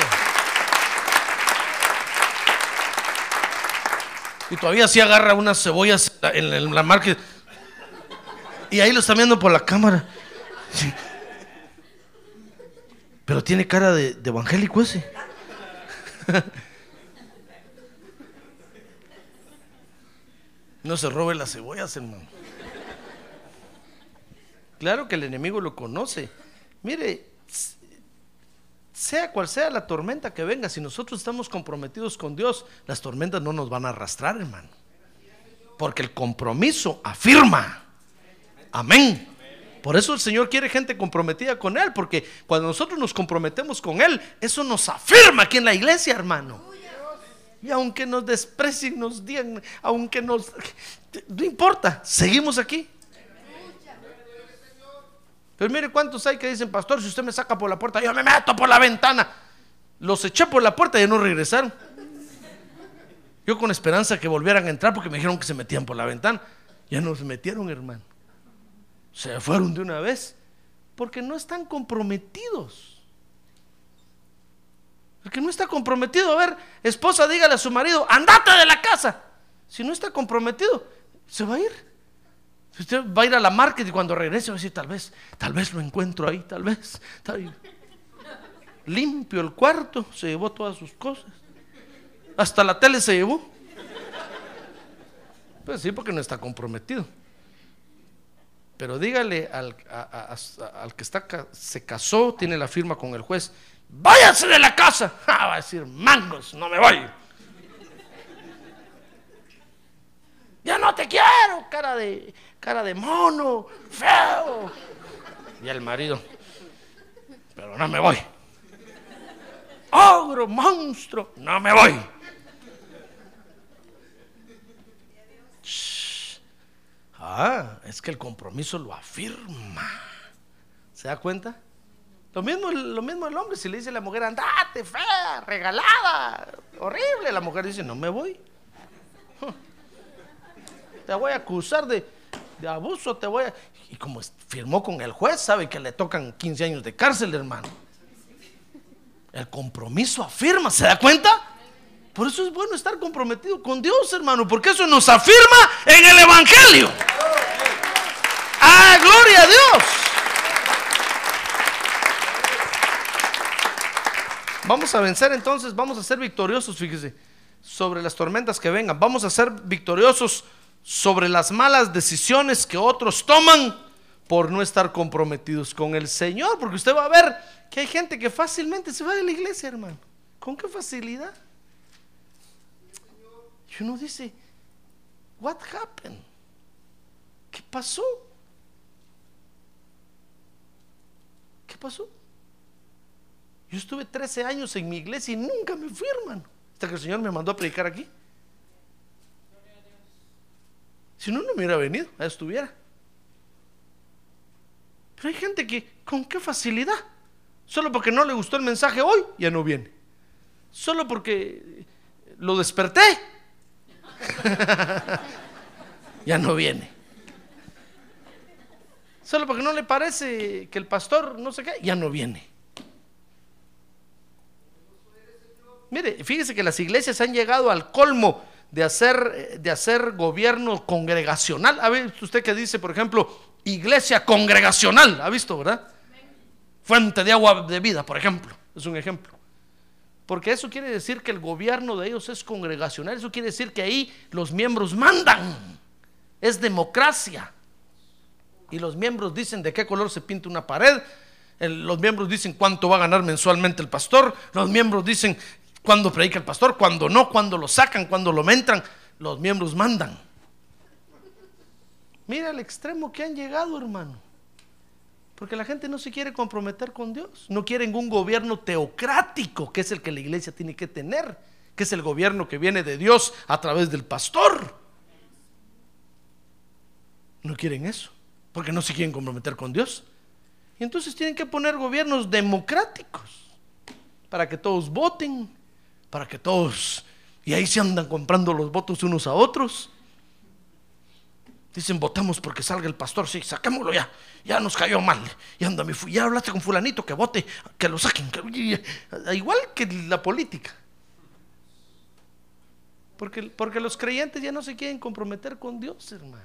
Y todavía si agarra unas cebollas en la market. Y ahí lo está viendo por la cámara. Pero tiene cara de, evangélico ese. no se robe las cebollas, hermano. Claro que el enemigo lo conoce. Mire, sea cual sea la tormenta que venga, si nosotros estamos comprometidos con Dios, las tormentas no nos van a arrastrar, hermano. Porque el compromiso afirma. Amén. Por eso el Señor quiere gente comprometida con Él, porque cuando nosotros nos comprometemos con Él, eso nos afirma aquí en la iglesia, hermano. Y aunque nos desprecien, nos digan, aunque nos... No importa, seguimos aquí. Pero mire cuántos hay que dicen, pastor, si usted me saca por la puerta, yo me meto por la ventana. Los eché por la puerta y no regresaron. Yo con esperanza que volvieran a entrar porque me dijeron que se metían por la ventana. Ya no se metieron, hermano. Se fueron de una vez. Porque no están comprometidos. El que no está comprometido, a ver, esposa, dígale a su marido, andate de la casa. Si no está comprometido, se va a ir. Si Usted va a ir a la market y cuando regrese va a decir, tal vez, tal vez lo encuentro ahí, tal vez. Está ahí. Limpio el cuarto, se llevó todas sus cosas. Hasta la tele se llevó. Pues sí, porque no está comprometido. Pero dígale al, al que está, se casó, tiene la firma con el juez, váyase de la casa. Ah, va a decir, mangos, no me voy. Ya no te quiero, cara de, cara de mono, feo. Y el marido, pero no me voy. Ogro, monstruo, no me voy. Ah, es que el compromiso lo afirma. ¿Se da cuenta? Lo mismo, lo mismo el hombre, si le dice a la mujer, andate, fea, regalada, horrible, la mujer dice, no me voy. Te voy a acusar de, de abuso, te voy a... Y como firmó con el juez, sabe que le tocan 15 años de cárcel, hermano. El compromiso afirma, ¿se da cuenta? Por eso es bueno estar comprometido con Dios, hermano, porque eso nos afirma en el Evangelio. ¡Ah, gloria a Dios! Vamos a vencer entonces, vamos a ser victoriosos, fíjese, sobre las tormentas que vengan. Vamos a ser victoriosos sobre las malas decisiones que otros toman por no estar comprometidos con el Señor. Porque usted va a ver que hay gente que fácilmente se va de la iglesia, hermano. ¿Con qué facilidad? Y uno dice, what happened? ¿Qué pasó? ¿Qué pasó? Yo estuve 13 años en mi iglesia y nunca me fui, hermano. Hasta que el Señor me mandó a predicar aquí. Si no, no me hubiera venido, ya estuviera. Pero hay gente que, ¿con qué facilidad? Solo porque no le gustó el mensaje hoy, ya no viene. Solo porque lo desperté, ya no viene. Solo porque no le parece que el pastor no sé qué, ya no viene. Mire, fíjese que las iglesias han llegado al colmo de hacer, de hacer gobierno congregacional. ¿Ha visto usted que dice, por ejemplo, iglesia congregacional? ¿Ha visto, verdad? Fuente de agua de vida, por ejemplo. Es un ejemplo. Porque eso quiere decir que el gobierno de ellos es congregacional. Eso quiere decir que ahí los miembros mandan. Es democracia. Y los miembros dicen de qué color se pinta una pared. Los miembros dicen cuánto va a ganar mensualmente el pastor. Los miembros dicen cuándo predica el pastor, cuándo no, cuándo lo sacan, cuándo lo entran. Los miembros mandan. Mira el extremo que han llegado, hermano. Porque la gente no se quiere comprometer con Dios. No quieren un gobierno teocrático, que es el que la iglesia tiene que tener, que es el gobierno que viene de Dios a través del pastor. No quieren eso, porque no se quieren comprometer con Dios. Y entonces tienen que poner gobiernos democráticos para que todos voten, para que todos... Y ahí se andan comprando los votos unos a otros. Dicen, votamos porque salga el pastor. Sí, saquémoslo ya. Ya nos cayó mal. Y anda, mi fu- ya hablaste con fulanito que vote, que lo saquen. que- Igual que la política. Porque, porque los creyentes ya no se quieren comprometer con Dios, hermano.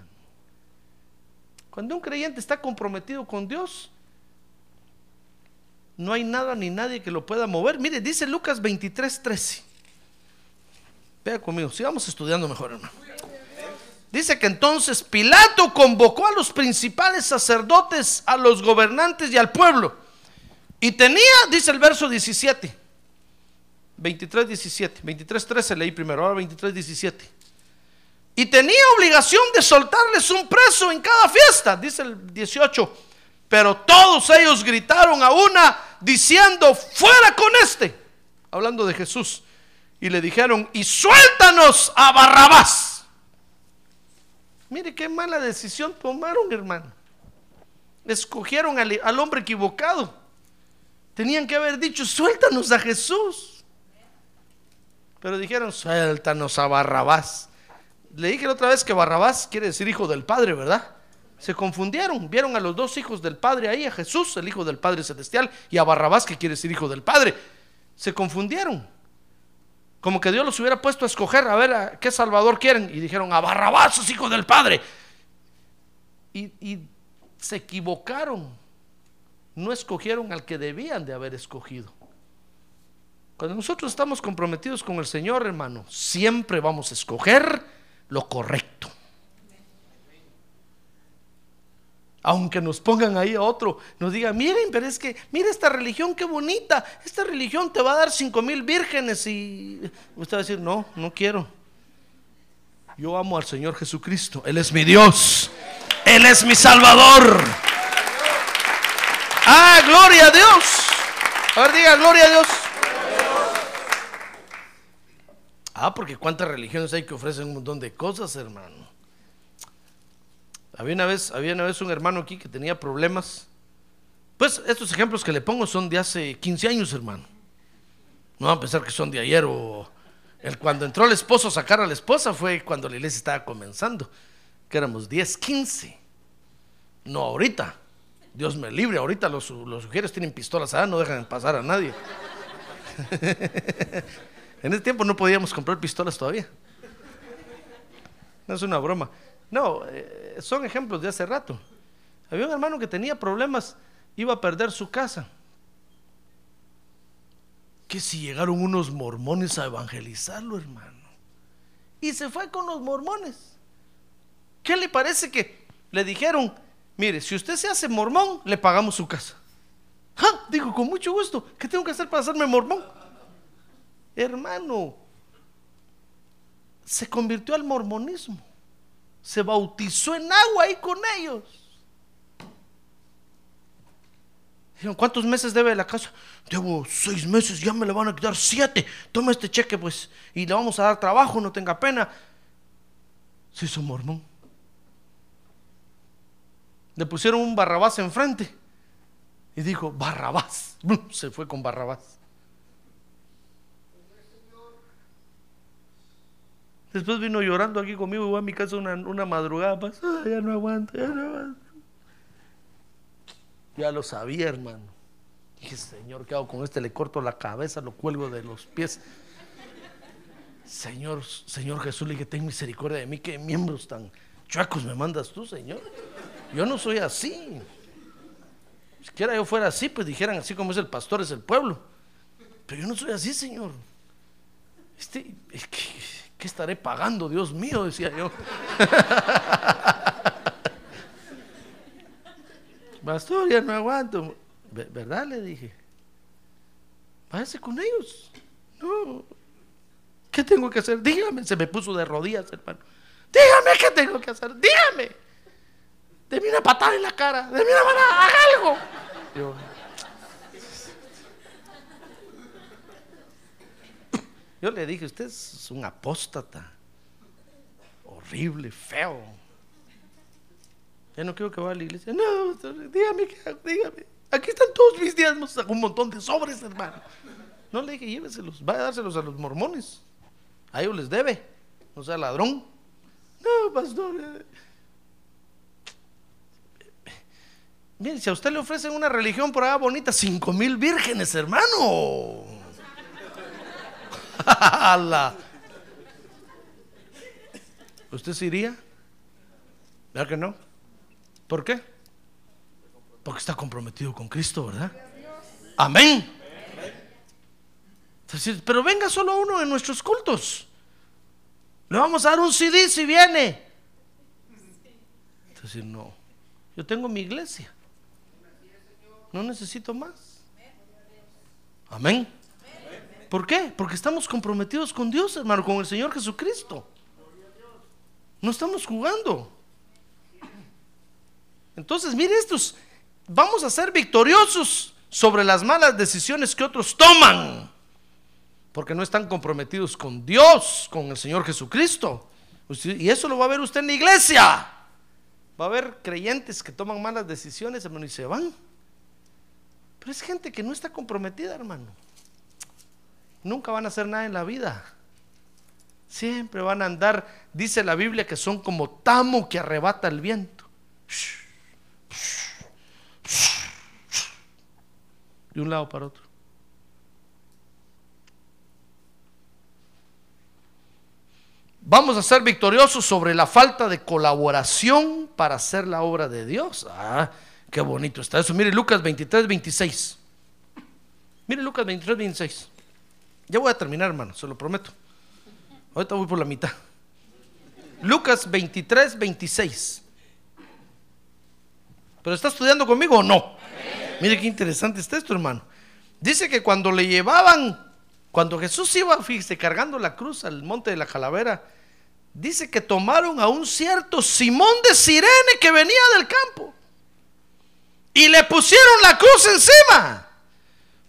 Cuando un creyente está comprometido con Dios, no hay nada ni nadie que lo pueda mover. Mire, dice Lucas 23, 13. Vea conmigo, sigamos estudiando mejor, hermano. Dice que entonces Pilato convocó a los principales sacerdotes, a los gobernantes y al pueblo. Y tenía, dice el verso 17, 23, 17, 23, 13 leí primero, ahora 23, 17. Y tenía obligación de soltarles un preso en cada fiesta, dice el 18. Pero todos ellos gritaron a una diciendo, fuera con este, hablando de Jesús. Y le dijeron, y suéltanos a Barrabás. Mire qué mala decisión tomaron, hermano. Escogieron al, hombre equivocado. Tenían que haber dicho, suéltanos a Jesús. Pero dijeron, suéltanos a Barrabás. Le dije la otra vez que Barrabás quiere decir hijo del Padre, ¿verdad? Se confundieron, vieron a los dos hijos del Padre ahí, a Jesús, el Hijo del Padre Celestial, y a Barrabás, que quiere decir Hijo del Padre. Se confundieron. Como que Dios los hubiera puesto a escoger, a ver a qué Salvador quieren. Y dijeron, a Barrabás Hijo del Padre. Y se equivocaron. No escogieron al que debían de haber escogido. Cuando nosotros estamos comprometidos con el Señor, hermano, siempre vamos a escoger lo correcto. Aunque nos pongan ahí a otro, nos digan, miren, pero es que, mira esta religión, qué bonita. Esta religión te va a dar cinco mil vírgenes y usted va a decir, no, no quiero. Yo amo al Señor Jesucristo. Él es mi Dios. Él es mi Salvador. Ah, gloria a Dios. A ver, diga, gloria a Dios. Ah, porque cuántas religiones hay que ofrecen un montón de cosas, hermano. Había una vez, había una vez un hermano aquí que tenía problemas. Pues estos ejemplos que le pongo son de hace 15 años, hermano. No van a pensar que son de ayer o el, cuando entró el esposo a sacar a la esposa fue cuando la iglesia estaba comenzando, que éramos 10, 15. No ahorita. Dios me libre, ahorita los, los tienen pistolas, ah, no dejan pasar a nadie. en ese tiempo no podíamos comprar pistolas todavía. No es una broma. No, eh, son ejemplos de hace rato. Había un hermano que tenía problemas, iba a perder su casa. Que si llegaron unos mormones a evangelizarlo, hermano. Y se fue con los mormones. ¿Qué le parece que le dijeron? Mire, si usted se hace mormón, le pagamos su casa. ¡Ja! Digo, con mucho gusto. ¿Qué tengo que hacer para hacerme mormón? Hermano, se convirtió al mormonismo se bautizó en agua ahí con ellos. Dijeron, ¿cuántos meses debe la casa? Debo seis meses, ya me le van a quitar siete. Toma este cheque, pues, y le vamos a dar trabajo, no tenga pena. Se hizo mormón. Le pusieron un barrabás enfrente y dijo, barrabás. Se fue con barrabás. Después vino llorando aquí conmigo, voy a mi casa una, una madrugada, pues, ya no aguanto, ya no aguanto. Ya lo sabía, hermano. Dije, Señor, ¿qué hago con este? Le corto la cabeza, lo cuelgo de los pies. Señor, Señor Jesús, le dije, ten misericordia de mí, qué miembros tan chuecos me mandas tú, Señor. Yo no soy así. Si quiera yo fuera así, pues dijeran así como es el pastor, es el pueblo. Pero yo no soy así, Señor. Este, es que, ¿qué estaré pagando, Dios mío? Decía yo. Pastor, ya no aguanto. ¿Verdad? Le dije. Váyase con ellos. No. ¿Qué tengo que hacer? Dígame. Se me puso de rodillas, hermano. Dígame qué tengo que hacer. Dígame. Deme una patada en la cara. Deme una patada. Haga algo. Yo, Yo le dije, usted es un apóstata, horrible, feo. Ya no quiero que vaya a la iglesia. No, dígame, dígame. Aquí están todos mis diezmos, un montón de sobres, hermano. No le dije, lléveselos, vaya a dárselos a los mormones. A ellos les debe, no sea ladrón. No, pastor. Eh. Mire, si a usted le ofrecen una religión por allá bonita, cinco mil vírgenes, hermano. ¿Usted se iría? ¿Verdad que no? ¿Por qué? Porque está comprometido con Cristo, ¿verdad? Amén. Pero venga solo uno de nuestros cultos. Le vamos a dar un CD si viene. decir, no, yo tengo mi iglesia. No necesito más. Amén. ¿Por qué? Porque estamos comprometidos con Dios, hermano, con el Señor Jesucristo. No estamos jugando. Entonces, mire estos, vamos a ser victoriosos sobre las malas decisiones que otros toman, porque no están comprometidos con Dios, con el Señor Jesucristo. Y eso lo va a ver usted en la iglesia. Va a haber creyentes que toman malas decisiones, hermano, y se van. Pero es gente que no está comprometida, hermano. Nunca van a hacer nada en la vida. Siempre van a andar, dice la Biblia, que son como tamo que arrebata el viento. De un lado para otro. Vamos a ser victoriosos sobre la falta de colaboración para hacer la obra de Dios. Ah, qué bonito está eso. Mire Lucas 23, 26. Mire Lucas 23, 26. Ya voy a terminar, hermano, se lo prometo. Ahorita voy por la mitad. Lucas 23, 26. ¿Pero está estudiando conmigo o no? Mire qué interesante está esto, hermano. Dice que cuando le llevaban, cuando Jesús iba, fíjese, cargando la cruz al monte de la calavera, dice que tomaron a un cierto Simón de Sirene que venía del campo y le pusieron la cruz encima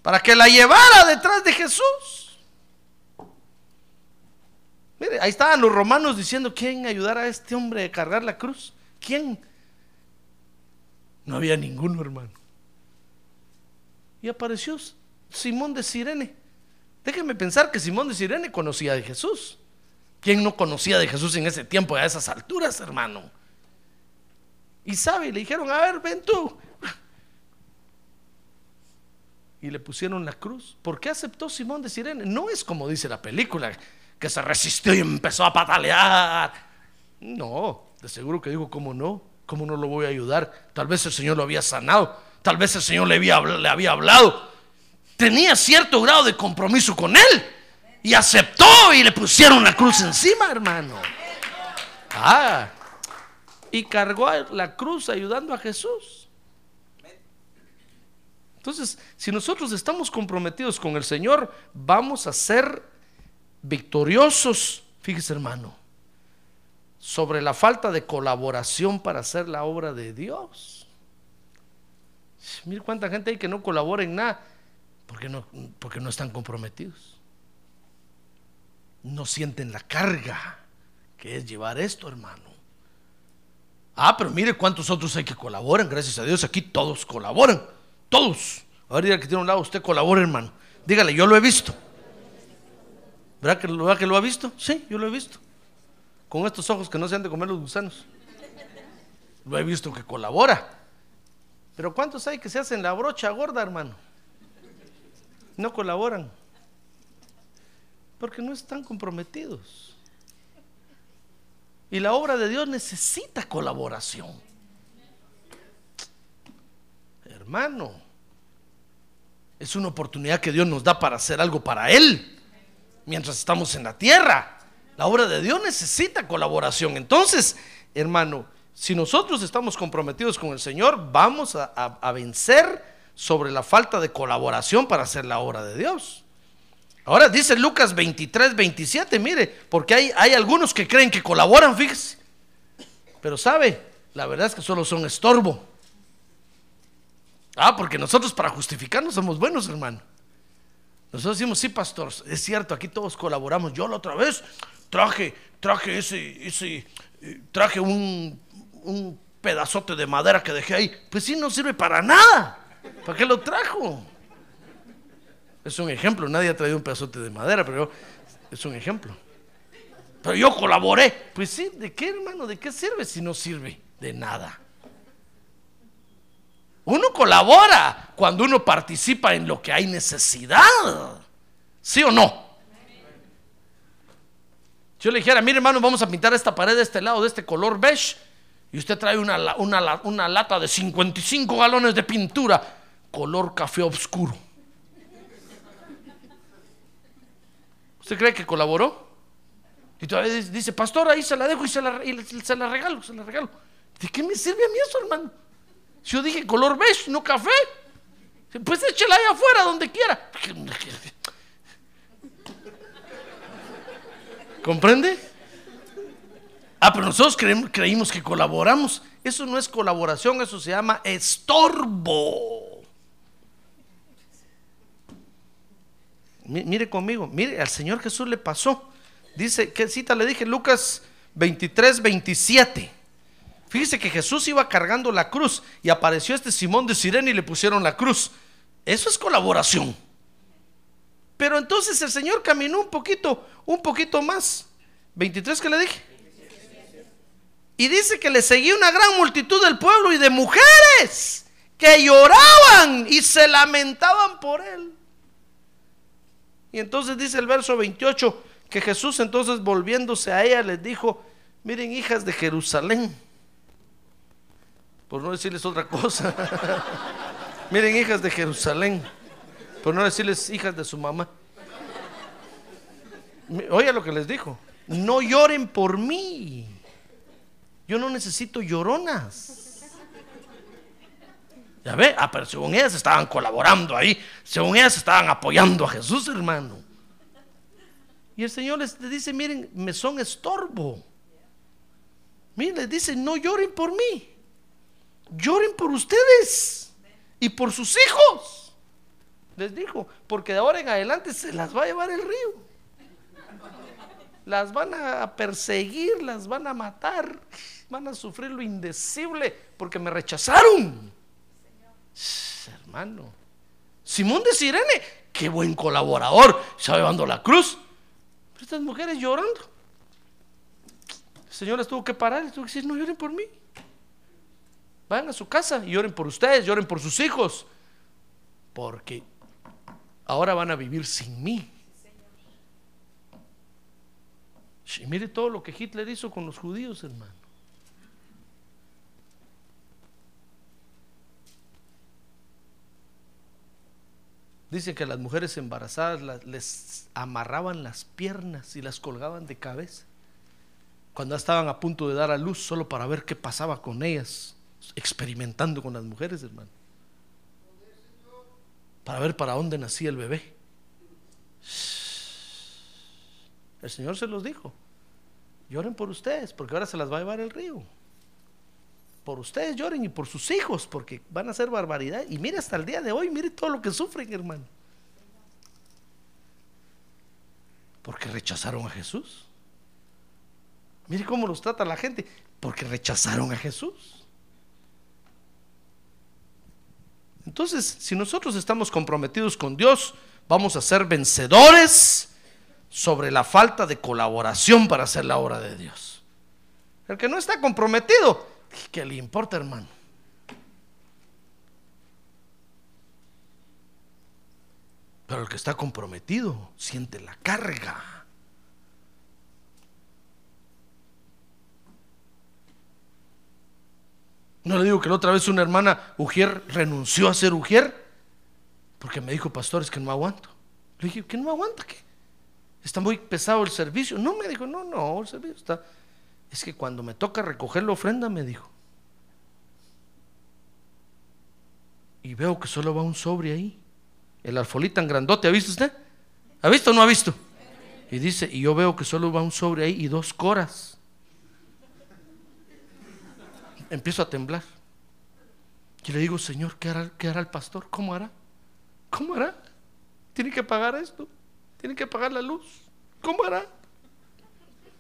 para que la llevara detrás de Jesús. Mire, ahí estaban los romanos diciendo, ¿quién ayudara a este hombre a cargar la cruz? ¿Quién? No había ninguno, hermano. Y apareció Simón de Sirene. Déjenme pensar que Simón de Sirene conocía de Jesús. ¿Quién no conocía de Jesús en ese tiempo, a esas alturas, hermano? Y sabe, le dijeron, a ver, ven tú. Y le pusieron la cruz. ¿Por qué aceptó Simón de Sirene? No es como dice la película, que se resistió y empezó a patalear. No, de seguro que dijo, ¿cómo no? ¿Cómo no lo voy a ayudar? Tal vez el Señor lo había sanado, tal vez el Señor le había, le había hablado. Tenía cierto grado de compromiso con él y aceptó y le pusieron la cruz encima, hermano. Ah, y cargó la cruz ayudando a Jesús. Entonces, si nosotros estamos comprometidos con el Señor, vamos a ser victoriosos, fíjese hermano, sobre la falta de colaboración para hacer la obra de Dios. Mire cuánta gente hay que no colabora en nada porque no, porque no están comprometidos. No sienten la carga que es llevar esto, hermano. Ah, pero mire cuántos otros hay que colaboran, gracias a Dios. Aquí todos colaboran, todos. Ahora diga que tiene un lado, usted colabora, hermano. Dígale, yo lo he visto. ¿Verdad que, ¿Verdad que lo ha visto? Sí, yo lo he visto. Con estos ojos que no se han de comer los gusanos. Lo he visto que colabora. Pero ¿cuántos hay que se hacen la brocha gorda, hermano? No colaboran. Porque no están comprometidos. Y la obra de Dios necesita colaboración. Hermano, es una oportunidad que Dios nos da para hacer algo para Él mientras estamos en la tierra. La obra de Dios necesita colaboración. Entonces, hermano, si nosotros estamos comprometidos con el Señor, vamos a, vencer sobre la falta de colaboración para hacer la obra de Dios. Ahora dice Lucas 23, 27, mire, porque hay, hay algunos que creen que colaboran, fíjese. Pero sabe, la verdad es que solo son estorbo. Ah, porque nosotros para justificarnos somos buenos, hermano. Nosotros decimos, sí, pastor, es cierto, aquí todos colaboramos. Yo la otra vez traje, traje ese, ese, eh, traje un, un pedazote de madera que dejé ahí. Pues sí, no sirve para nada. ¿Para qué lo trajo? Es un ejemplo, nadie ha traído un pedazote de madera, pero es un ejemplo. Pero yo colaboré. Pues sí, ¿de qué hermano? ¿De qué sirve si no sirve? De nada. Uno colabora cuando uno participa en lo que hay necesidad. ¿Sí o no? Yo le dijera, mire hermano, vamos a pintar esta pared de este lado, de este color beige, y usted trae una, una lata de 55 galones de pintura, color café oscuro. ¿Usted cree que colaboró? Y todavía dice, pastor, ahí se la dejo y se la, y se la regalo, se la regalo. ¿De qué me sirve a mí eso, hermano? Yo dije color beige, no café. Pues échela ahí afuera, donde quiera. ¿Comprende? Ah, pero nosotros creemos- creímos que colaboramos. Eso no es colaboración, eso se llama estorbo. Mi- Mire conmigo, mire, al Señor Jesús le pasó. Dice, ¿qué cita le dije? Lucas 23, 27. Fíjese que Jesús iba cargando la cruz y apareció este Simón de Sirene y le pusieron la cruz. Eso es colaboración. Pero entonces el Señor caminó un poquito, un poquito más. 23 que le dije. Y dice que le seguía una gran multitud del pueblo y de mujeres que lloraban y se lamentaban por él. Y entonces dice el verso 28 que Jesús entonces volviéndose a ella les dijo, miren hijas de Jerusalén, por no decirles otra cosa, miren hijas de Jerusalén, por no decirles hijas de su mamá. Oiga lo que les dijo, no lloren por mí, yo no necesito lloronas. Ya ve, ah, pero según ellas estaban colaborando ahí, según ellas estaban apoyando a Jesús, hermano. Y el Señor les dice, miren, me son estorbo. Miren, les dice, no lloren por mí, lloren por ustedes y por sus hijos. Les dijo, porque de ahora en adelante se las va a llevar el río. Las van a perseguir, las van a matar, van a sufrir lo indecible porque me rechazaron. Hermano, Simón de Sirene, qué buen colaborador, va llevando la cruz. Pero estas mujeres llorando. El Señor las tuvo que parar y tuvo que decir, no lloren por mí. Vayan a su casa y lloren por ustedes, lloren por sus hijos. Porque ahora van a vivir sin mí. Y mire todo lo que Hitler hizo con los judíos, hermano. Dicen que las mujeres embarazadas les amarraban las piernas y las colgaban de cabeza. Cuando estaban a punto de dar a luz, solo para ver qué pasaba con ellas, experimentando con las mujeres, hermano. Para ver para dónde nacía el bebé. El Señor se los dijo. Lloren por ustedes, porque ahora se las va a llevar el río. Por ustedes lloren y por sus hijos, porque van a hacer barbaridad. Y mire hasta el día de hoy, mire todo lo que sufren, hermano. Porque rechazaron a Jesús. Mire cómo los trata la gente, porque rechazaron a Jesús. Entonces, si nosotros estamos comprometidos con Dios, vamos a ser vencedores sobre la falta de colaboración para hacer la obra de Dios. El que no está comprometido, ¿qué le importa, hermano? Pero el que está comprometido siente la carga. No le digo que la otra vez una hermana Ujier renunció a ser Ujier porque me dijo, pastor, es que no aguanto. Le dije, ¿que no aguanta? ¿Qué? Está muy pesado el servicio. No, me dijo, no, no, el servicio está. Es que cuando me toca recoger la ofrenda, me dijo. Y veo que solo va un sobre ahí. El alfolí tan grandote, ¿ha visto usted? ¿Ha visto o no ha visto? Y dice, y yo veo que solo va un sobre ahí y dos coras. Empiezo a temblar. Y le digo, Señor, ¿qué hará, qué hará el pastor? ¿Cómo hará? ¿Cómo hará? Tiene que pagar esto. Tiene que pagar la luz. ¿Cómo hará?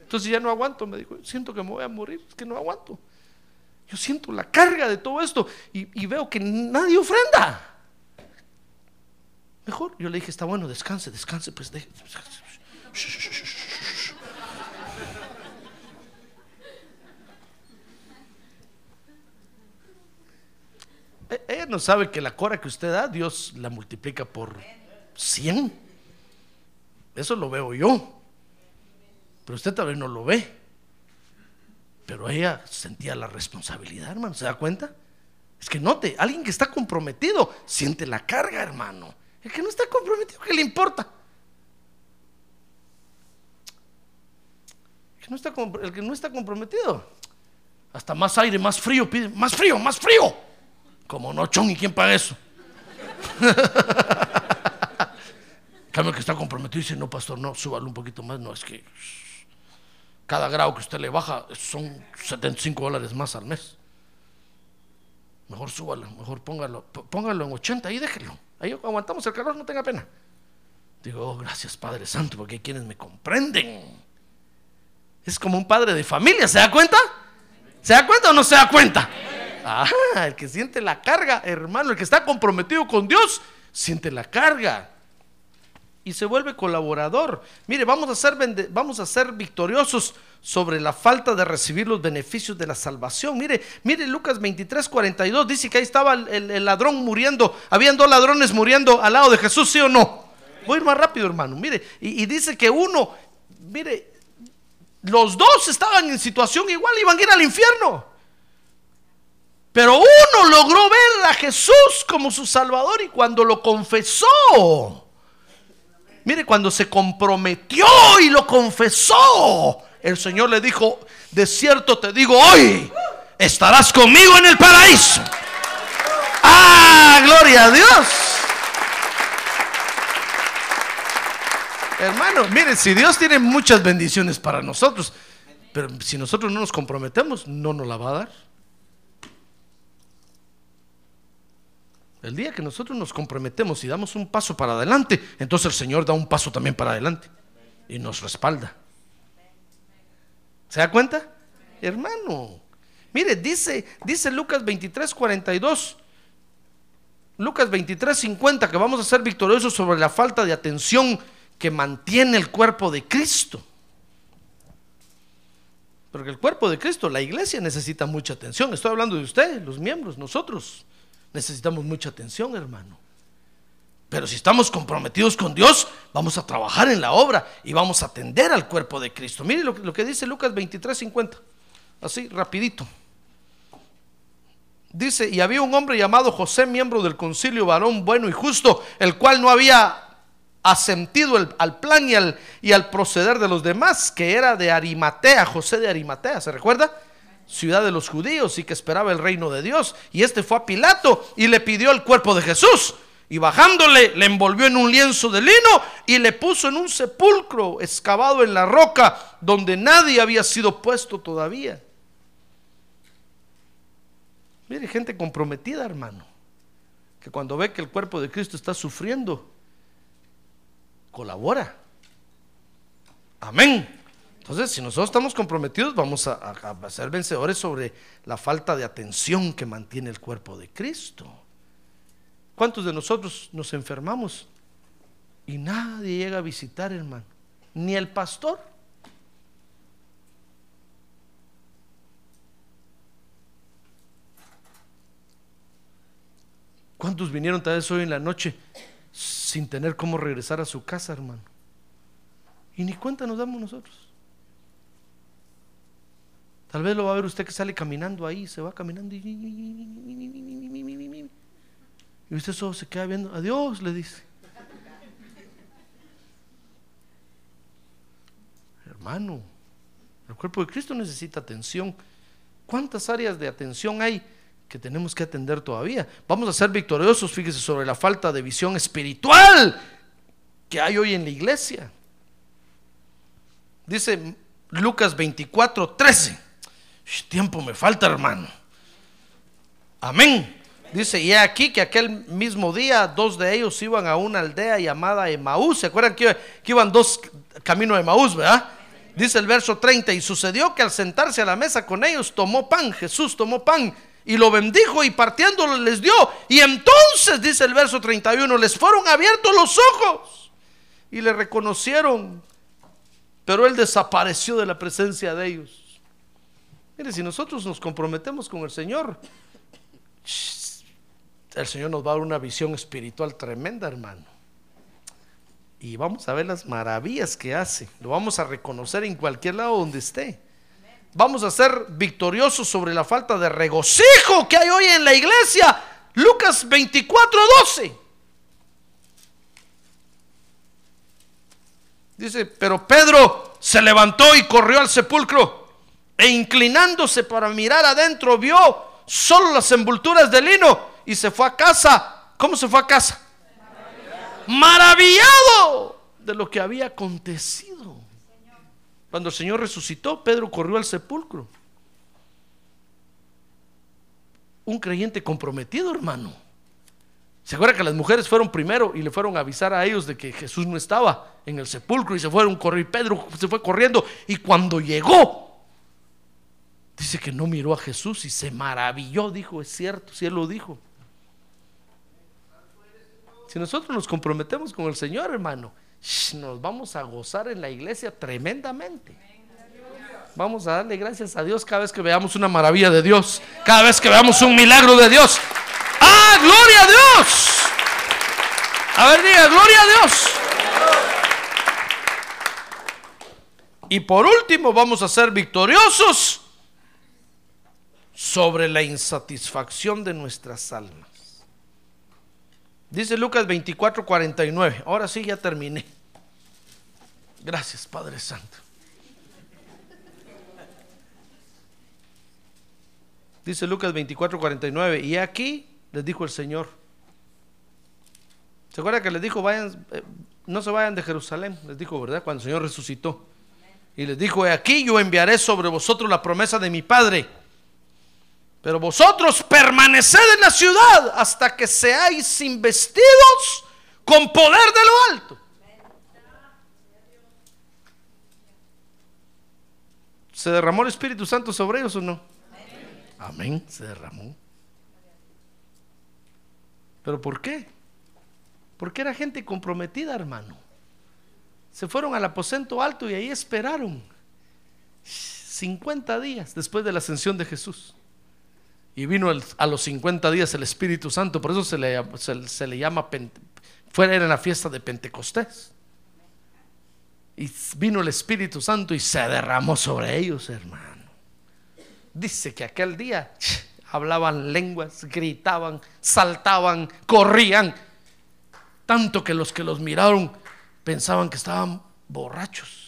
Entonces ya no aguanto, me dijo, siento que me voy a morir, es que no aguanto. Yo siento la carga de todo esto y, veo que nadie ofrenda. Mejor, yo le dije, está bueno, descanse, descanse, pues deje. descanse. Shh, shh, shh, shh, shh. E- Ella no sabe que la cora que usted da, Dios la multiplica por 100. Eso lo veo yo. Pero usted tal vez no lo ve. Pero ella sentía la responsabilidad, hermano. ¿Se da cuenta? Es que note, alguien que está comprometido siente la carga, hermano. El que no está comprometido, ¿qué le importa? El que no está, el que no está comprometido, Hasta más aire, más frío, pide, más frío, más frío. Como no, chon, ¿y quién paga eso? Cambio que está comprometido y dice, no, pastor, no, súbalo un poquito más. No, es que cada grado que usted le baja son 75 dólares más al mes. Mejor súbalo, mejor póngalo, póngalo en 80 y déjelo. Ahí aguantamos el calor, no tenga pena. Digo, oh, gracias Padre Santo, porque hay quienes me comprenden. Es como un padre de familia, ¿se da cuenta? ¿Se da cuenta o no se da cuenta? Ah, el que siente la carga, hermano, el que está comprometido con Dios, siente la carga y se vuelve colaborador. Mire, vamos a ser, vamos a ser victoriosos sobre la falta de recibir los beneficios de la salvación. Mire, mire Lucas 23, 42, dice que ahí estaba el, ladrón muriendo, habían dos ladrones muriendo al lado de Jesús, ¿sí o no? Voy más rápido, hermano. Mire, y, y dice que uno, mire, los dos estaban en situación igual, iban a ir al infierno. Pero uno logró ver a Jesús como su Salvador y cuando lo confesó, Mire, cuando se comprometió y lo confesó, el Señor le dijo, de cierto te digo hoy, estarás conmigo en el paraíso. Ah, gloria a Dios. Hermano, mire, si Dios tiene muchas bendiciones para nosotros, pero si nosotros no nos comprometemos, no nos la va a dar. El día que nosotros nos comprometemos y damos un paso para adelante, entonces el Señor da un paso también para adelante y nos respalda. ¿Se da cuenta? Hermano, mire, dice, dice Lucas 23, 42. Lucas 23, 50, que vamos a ser victoriosos sobre la falta de atención que mantiene el cuerpo de Cristo. Porque el cuerpo de Cristo, la iglesia necesita mucha atención. Estoy hablando de usted, los miembros, nosotros necesitamos mucha atención, hermano. Pero si estamos comprometidos con Dios, vamos a trabajar en la obra y vamos a atender al cuerpo de Cristo. Mire lo, que dice Lucas 23, 50. Así, rapidito. Dice, y había un hombre llamado José, miembro del concilio, varón bueno y justo, el cual no había asentido al plan y al proceder de los demás, que era de Arimatea, José de Arimatea, ¿se recuerda? Ciudad de los judíos y que esperaba el reino de Dios. Y este fue a Pilato y le pidió el cuerpo de Jesús. Y bajándole, le envolvió en un lienzo de lino y le puso en un sepulcro excavado en la roca donde nadie había sido puesto todavía. Mire, gente comprometida, hermano, que cuando ve que el cuerpo de Cristo está sufriendo, colabora. Amén. Entonces, si nosotros estamos comprometidos, vamos a, ser vencedores sobre la falta de atención que mantiene el cuerpo de Cristo. ¿Cuántos de nosotros nos enfermamos y nadie llega a visitar, hermano? Ni el pastor. ¿Cuántos vinieron tal vez hoy en la noche sin tener cómo regresar a su casa, hermano? Y ni cuenta nos damos nosotros. Tal vez lo va a ver usted que sale caminando ahí, se va caminando y, y usted solo se queda viendo, adiós, le dice. Hermano, el cuerpo de Cristo necesita atención. ¿Cuántas áreas de atención hay que tenemos que atender todavía? Vamos a ser victoriosos, fíjese, sobre la falta de visión espiritual que hay hoy en la iglesia. Dice Lucas 24, 13. Tiempo me falta, hermano. Amén. Dice, y aquí que aquel mismo día dos de ellos iban a una aldea llamada Emaús. ¿Se acuerdan que, iban dos caminos de Emaús, verdad? Dice el verso 30, y sucedió que al sentarse a la mesa con ellos tomó pan, Jesús tomó pan y lo bendijo y partiéndolo les dio. Y entonces, dice el verso 31, les fueron abiertos los ojos y le reconocieron, pero él desapareció de la presencia de ellos. Mire, si nosotros nos comprometemos con el Señor, el Señor nos va a dar una visión espiritual tremenda, hermano. Y vamos a ver las maravillas que hace. Lo vamos a reconocer en cualquier lado donde esté. Vamos a ser victoriosos sobre la falta de regocijo que hay hoy en la iglesia. Lucas 24, 12. Dice, pero Pedro se levantó y corrió al sepulcro E inclinándose para mirar adentro, vio solo las envolturas de lino y se fue a casa. ¿Cómo se fue a casa? Maravillado de lo que había acontecido. Cuando el Señor resucitó, Pedro corrió al sepulcro. Un creyente comprometido, hermano. ¿Se acuerda que las mujeres fueron primero y le fueron a avisar a ellos de que Jesús no estaba en el sepulcro y se fueron correr? Pedro se fue corriendo y cuando llegó, dice que no miró a Jesús y se maravilló, dijo, es cierto, si él lo dijo. Si nosotros nos comprometemos con el Señor, hermano, nos vamos a gozar en la iglesia tremendamente. Vamos a darle gracias a Dios cada vez que veamos una maravilla de Dios, cada vez que veamos un milagro de Dios. ¡Ah, gloria a Dios! A ver, diga, gloria a Dios. Y por último, vamos a ser victoriosos sobre la insatisfacción de nuestras almas. Dice Lucas 24, 49. Ahora sí, ya terminé. Gracias, Padre Santo. Dice Lucas 24, 49. Y aquí les dijo el Señor. ¿Se acuerda que les dijo, vayan, eh, no se vayan de Jerusalén? Les dijo, ¿verdad? Cuando el Señor resucitó. Y les dijo, aquí yo enviaré sobre vosotros la promesa de mi Padre. Pero vosotros permaneced en la ciudad hasta que seáis investidos con poder de lo alto. ¿Se derramó el Espíritu Santo sobre ellos o no? Amén, se derramó. ¿Pero por qué? Porque era gente comprometida, hermano. Se fueron al aposento alto y ahí esperaron 50 días después de la ascensión de Jesús. Y vino a los 50 días el Espíritu Santo, por eso se le, se, le llama, fuera era la fiesta de Pentecostés. Y vino el Espíritu Santo y se derramó sobre ellos, hermano. Dice que aquel día hablaban lenguas, gritaban, saltaban, corrían, tanto que los que los miraron pensaban que estaban borrachos.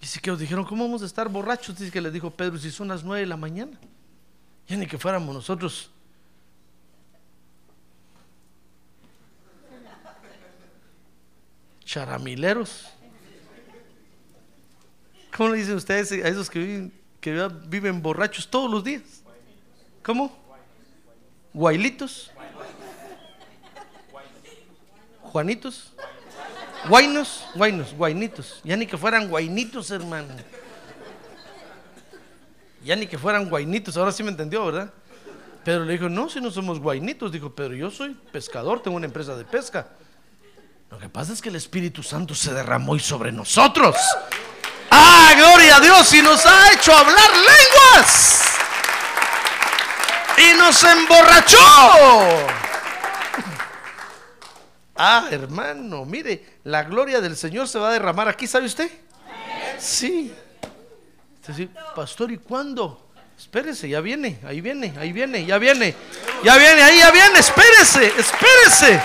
Y si que os dijeron, ¿cómo vamos a estar borrachos? Dice que les dijo Pedro, si son las nueve de la mañana. Ya ni que fuéramos nosotros. Charamileros. ¿Cómo le dicen ustedes a esos que viven que viven borrachos todos los días. ¿Cómo? Guailitos. Juanitos. Guainos, guainos, guainitos. Ya ni que fueran guainitos, hermano. Ya ni que fueran guainitos. Ahora sí me entendió, ¿verdad? Pero le dijo, no, si no somos guainitos. Dijo, pero yo soy pescador, tengo una empresa de pesca. Lo que pasa es que el Espíritu Santo se derramó y sobre nosotros. Ah, gloria a Dios. Y nos ha hecho hablar lenguas. Y nos emborrachó. Ah, hermano, mire, la gloria del Señor se va a derramar aquí, ¿sabe usted? Sí. pastor, ¿y cuándo? Espérese, ya viene, ahí viene, ahí viene, ya viene, ya viene, ahí ya viene, espérese, espérese.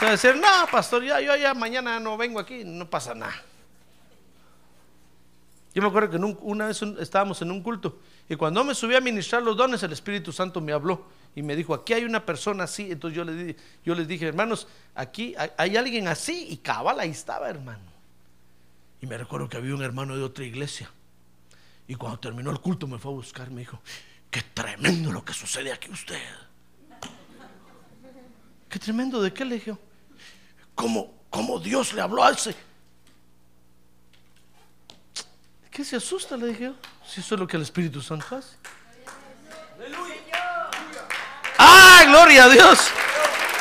a decir, no, pastor, ya, yo ya mañana no vengo aquí, no pasa nada. Yo me acuerdo que una vez estábamos en un culto y cuando me subí a ministrar los dones, el Espíritu Santo me habló y me dijo, aquí hay una persona así. Entonces yo, le, yo les dije, hermanos, aquí hay, alguien así y cabal, ahí estaba, hermano. Y me recuerdo que había un hermano de otra iglesia. Y cuando terminó el culto me fue a buscar, me dijo, qué tremendo lo que sucede aquí usted. Qué tremendo, ¿de qué le dije? ¿Cómo, Dios le habló a ese? ¿Qué se asusta? Le dije, si eso es lo que el Espíritu Santo hace. ¡Ah, gloria a Dios!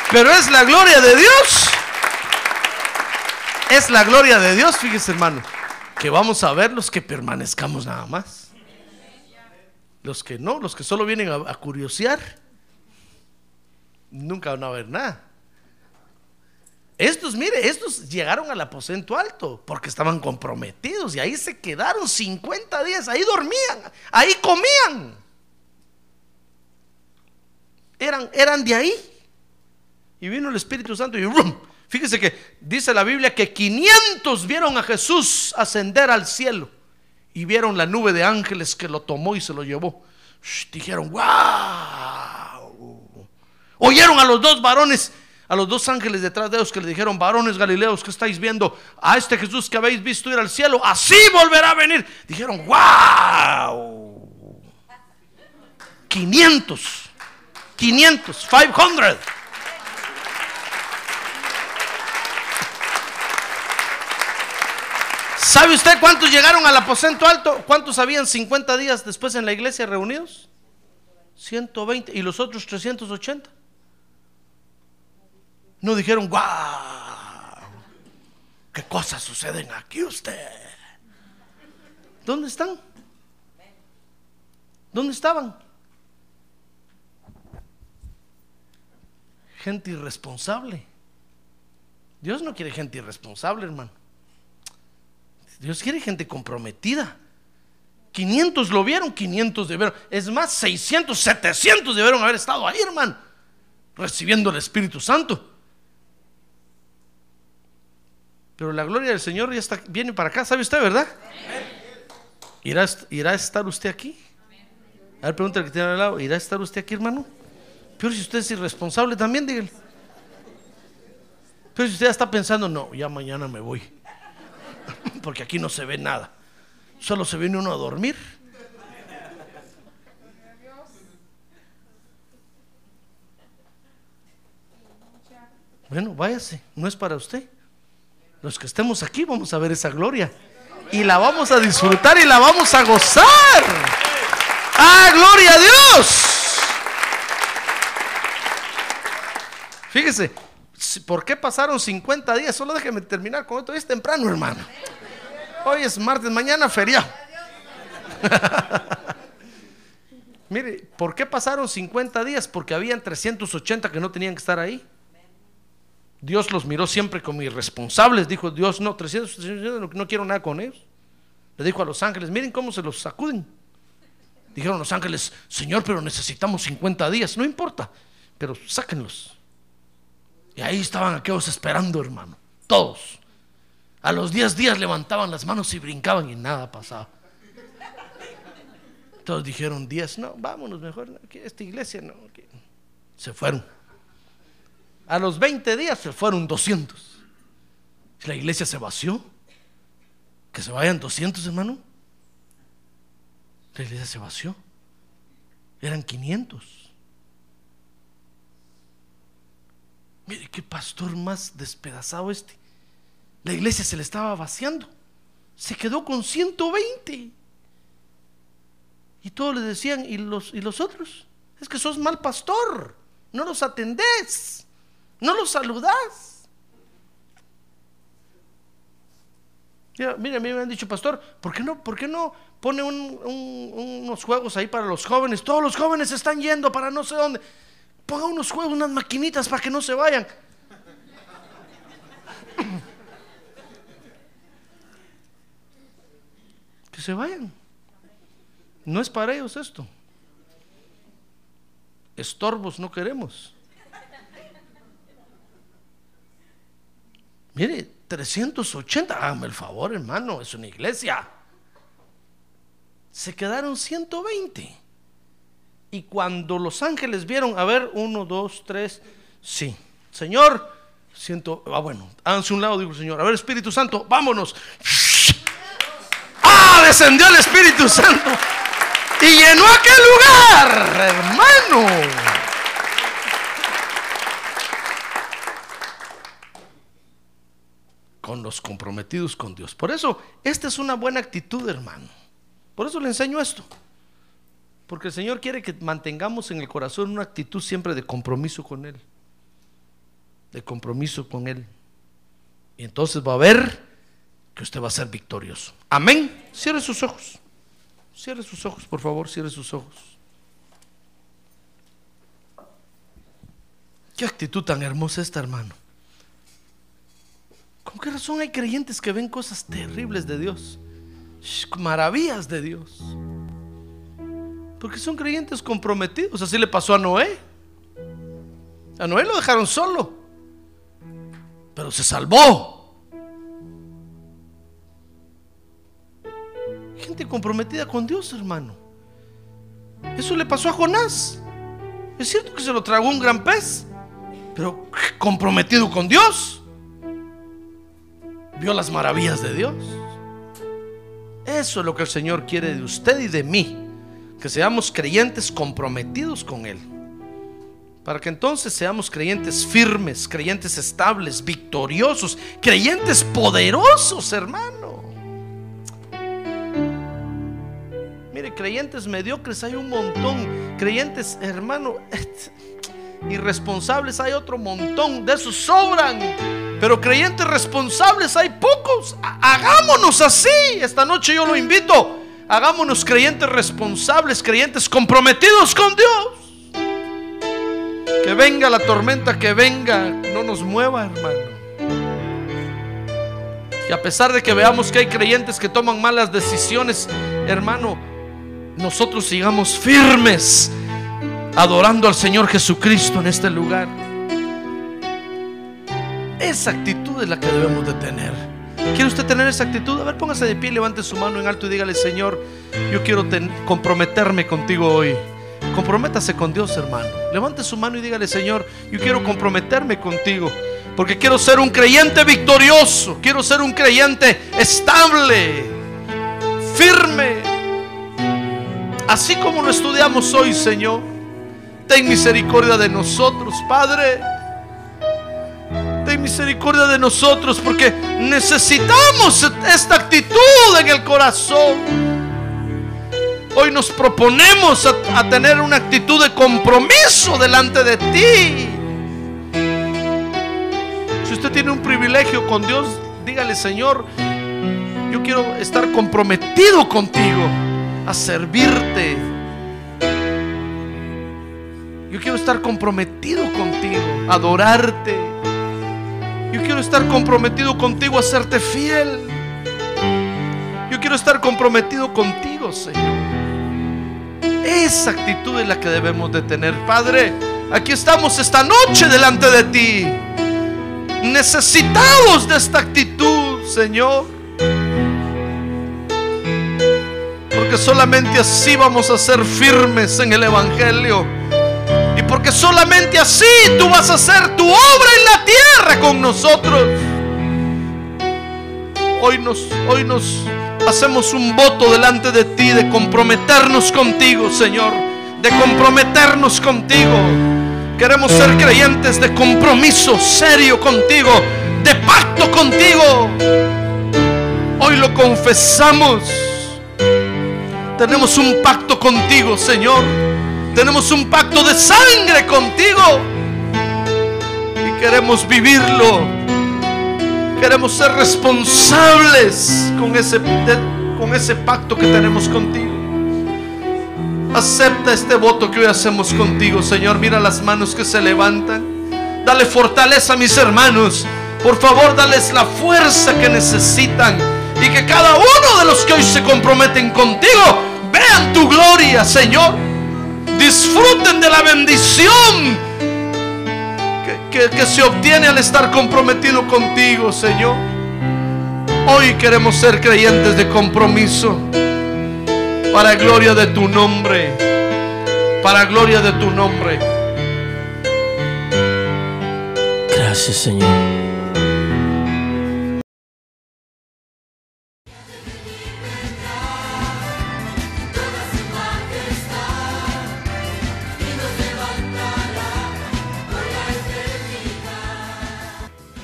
Pero es la gloria de Dios. Es la gloria de Dios, fíjese hermano, que vamos a ver los que permanezcamos nada más. Los que no, los que solo vienen a, a curiosear, nunca van a ver nada. Estos, mire, estos llegaron al aposento alto porque estaban comprometidos y ahí se quedaron 50 días, ahí dormían, ahí comían. Eran, eran de ahí. Y vino el Espíritu Santo y Fíjese que dice la Biblia que 500 vieron a Jesús ascender al cielo y vieron la nube de ángeles que lo tomó y se lo llevó. Dijeron, wow. Oyeron a los dos varones, a los dos ángeles detrás de ellos que le dijeron, varones galileos, que estáis viendo? A este Jesús que habéis visto ir al cielo, así volverá a venir. Dijeron, wow. 500, 500, 500. ¿Sabe usted cuántos llegaron al aposento alto? ¿Cuántos habían 50 días después en la iglesia reunidos? 120 y los otros 380. No dijeron, wow, qué cosas suceden aquí usted. ¿Dónde están? ¿Dónde estaban? Gente irresponsable. Dios no quiere gente irresponsable, hermano. Dios quiere gente comprometida. 500 lo vieron, 500 debieron. Es más, 600, 700 debieron haber estado ahí, hermano, recibiendo el Espíritu Santo. Pero la gloria del Señor ya está, viene para acá, ¿sabe usted, verdad? ¿Irá, ¿Irá a estar usted aquí? A ver, pregúntale que tiene al lado, ¿irá a estar usted aquí, hermano? Pero si usted es irresponsable también, dígale. Pero si usted ya está pensando, no, ya mañana me voy. Porque aquí no se ve nada. Solo se viene uno a dormir. Bueno, váyase, no es para usted. Los que estemos aquí vamos a ver esa gloria. Y la vamos a disfrutar y la vamos a gozar. ¡Ah, gloria a Dios! Fíjese, ¿por qué pasaron 50 días? Solo déjeme terminar con esto. Hoy es temprano, hermano. Hoy es martes, mañana feriado. Mire, ¿por qué pasaron 50 días? Porque habían 380 que no tenían que estar ahí. Dios los miró siempre como irresponsables. Dijo Dios, no, 380 no, no quiero nada con ellos. Le dijo a los ángeles, miren cómo se los sacuden. Dijeron los ángeles, Señor, pero necesitamos 50 días. No importa, pero sáquenlos. Ahí estaban aquellos esperando, hermano. Todos. A los 10 días levantaban las manos y brincaban y nada pasaba. Todos dijeron 10, no, vámonos mejor. Esta iglesia no. Se fueron. A los 20 días se fueron 200. La iglesia se vació. Que se vayan 200, hermano. La iglesia se vació. Eran 500. Mire qué pastor más despedazado este. La iglesia se le estaba vaciando. Se quedó con 120. Y todos le decían, ¿y los, ¿y los otros? Es que sos mal pastor. No los atendés. No los saludás. Mira, a mí me han dicho, pastor, ¿por qué no, por qué no pone unos juegos ahí para los jóvenes? Todos los jóvenes están yendo para no sé dónde. Ponga unos juegos, unas maquinitas para que no se vayan. Que se vayan. No es para ellos esto. Estorbos no queremos. Mire, 380, hágame el favor, hermano, es una iglesia. Se quedaron 120. Y cuando los ángeles vieron, a ver, uno, dos, tres, sí, Señor, siento, ah, bueno, háganse un lado, digo Señor, a ver, Espíritu Santo, vámonos. ¡Ah! Descendió el Espíritu Santo y llenó aquel lugar, hermano. Con los comprometidos con Dios. Por eso, esta es una buena actitud, hermano. Por eso le enseño esto. Porque el Señor quiere que mantengamos en el corazón una actitud siempre de compromiso con Él. De compromiso con Él. Y entonces va a ver que usted va a ser victorioso. Amén. Cierre sus ojos. Cierre sus ojos, por favor, cierre sus ojos. Qué actitud tan hermosa esta, hermano. ¿Con qué razón hay creyentes que ven cosas terribles de Dios? Maravillas de Dios. Porque son creyentes comprometidos. Así le pasó a Noé. A Noé lo dejaron solo. pero se salvó. Gente comprometida con Dios, hermano. Eso le pasó a Jonás. Es cierto que se lo tragó un gran pez, pero comprometido con Dios. Vio las maravillas de Dios. Eso es lo que el Señor quiere de usted y de mí. Que seamos creyentes comprometidos con Él. Para que entonces seamos creyentes firmes, creyentes estables, victoriosos, creyentes poderosos, hermano. Mire, creyentes mediocres hay un montón. Creyentes, hermano, irresponsables hay otro montón. De esos sobran. Pero creyentes responsables hay pocos. Hagámonos así. Esta noche yo lo invito. Hagámonos creyentes responsables, creyentes comprometidos con Dios. Que venga la tormenta, que venga, no nos mueva, hermano. Y a pesar de que veamos que hay creyentes que toman malas decisiones, hermano, nosotros sigamos firmes adorando al Señor Jesucristo en este lugar. Esa actitud es la que debemos de tener. ¿Quiere usted tener esa actitud? A ver, póngase de pie, levante su mano en alto y dígale, Señor, yo quiero comprometerme contigo hoy. Comprométase con Dios, hermano. Levante su mano y dígale, Señor, yo quiero comprometerme contigo. Porque quiero ser un creyente victorioso. Quiero ser un creyente estable, firme. Así como lo estudiamos hoy, Señor. Ten misericordia de nosotros, Padre ten misericordia de nosotros porque necesitamos esta actitud en el corazón. Hoy nos proponemos a, tener una actitud de compromiso delante de ti. Si usted tiene un privilegio con Dios, dígale, Señor, yo quiero estar comprometido contigo, a servirte. Yo quiero estar comprometido contigo, a adorarte. Yo quiero estar comprometido contigo a serte fiel. Yo quiero estar comprometido contigo, Señor. Esa actitud es la que debemos de tener, Padre. Aquí estamos esta noche delante de ti. Necesitados de esta actitud, Señor. Porque solamente así vamos a ser firmes en el Evangelio porque solamente así tú vas a hacer tu obra en la tierra con nosotros. Hoy nos, hoy nos hacemos un voto delante de ti de comprometernos contigo, Señor. De comprometernos contigo. Queremos ser creyentes de compromiso serio contigo, de pacto contigo. Hoy lo confesamos. Tenemos un pacto contigo, Señor tenemos un pacto de sangre contigo. Y queremos vivirlo. Queremos ser responsables con ese, con ese pacto que tenemos contigo. Acepta este voto que hoy hacemos contigo, Señor. Mira las manos que se levantan. Dale fortaleza a mis hermanos. Por favor, dales la fuerza que necesitan. Y que cada uno de los que hoy se comprometen contigo vean tu gloria, Señor disfruten de la bendición que, se obtiene al estar comprometido contigo, Señor. Hoy queremos ser creyentes de compromiso para gloria de tu nombre, para gloria de tu nombre. Gracias, Señor.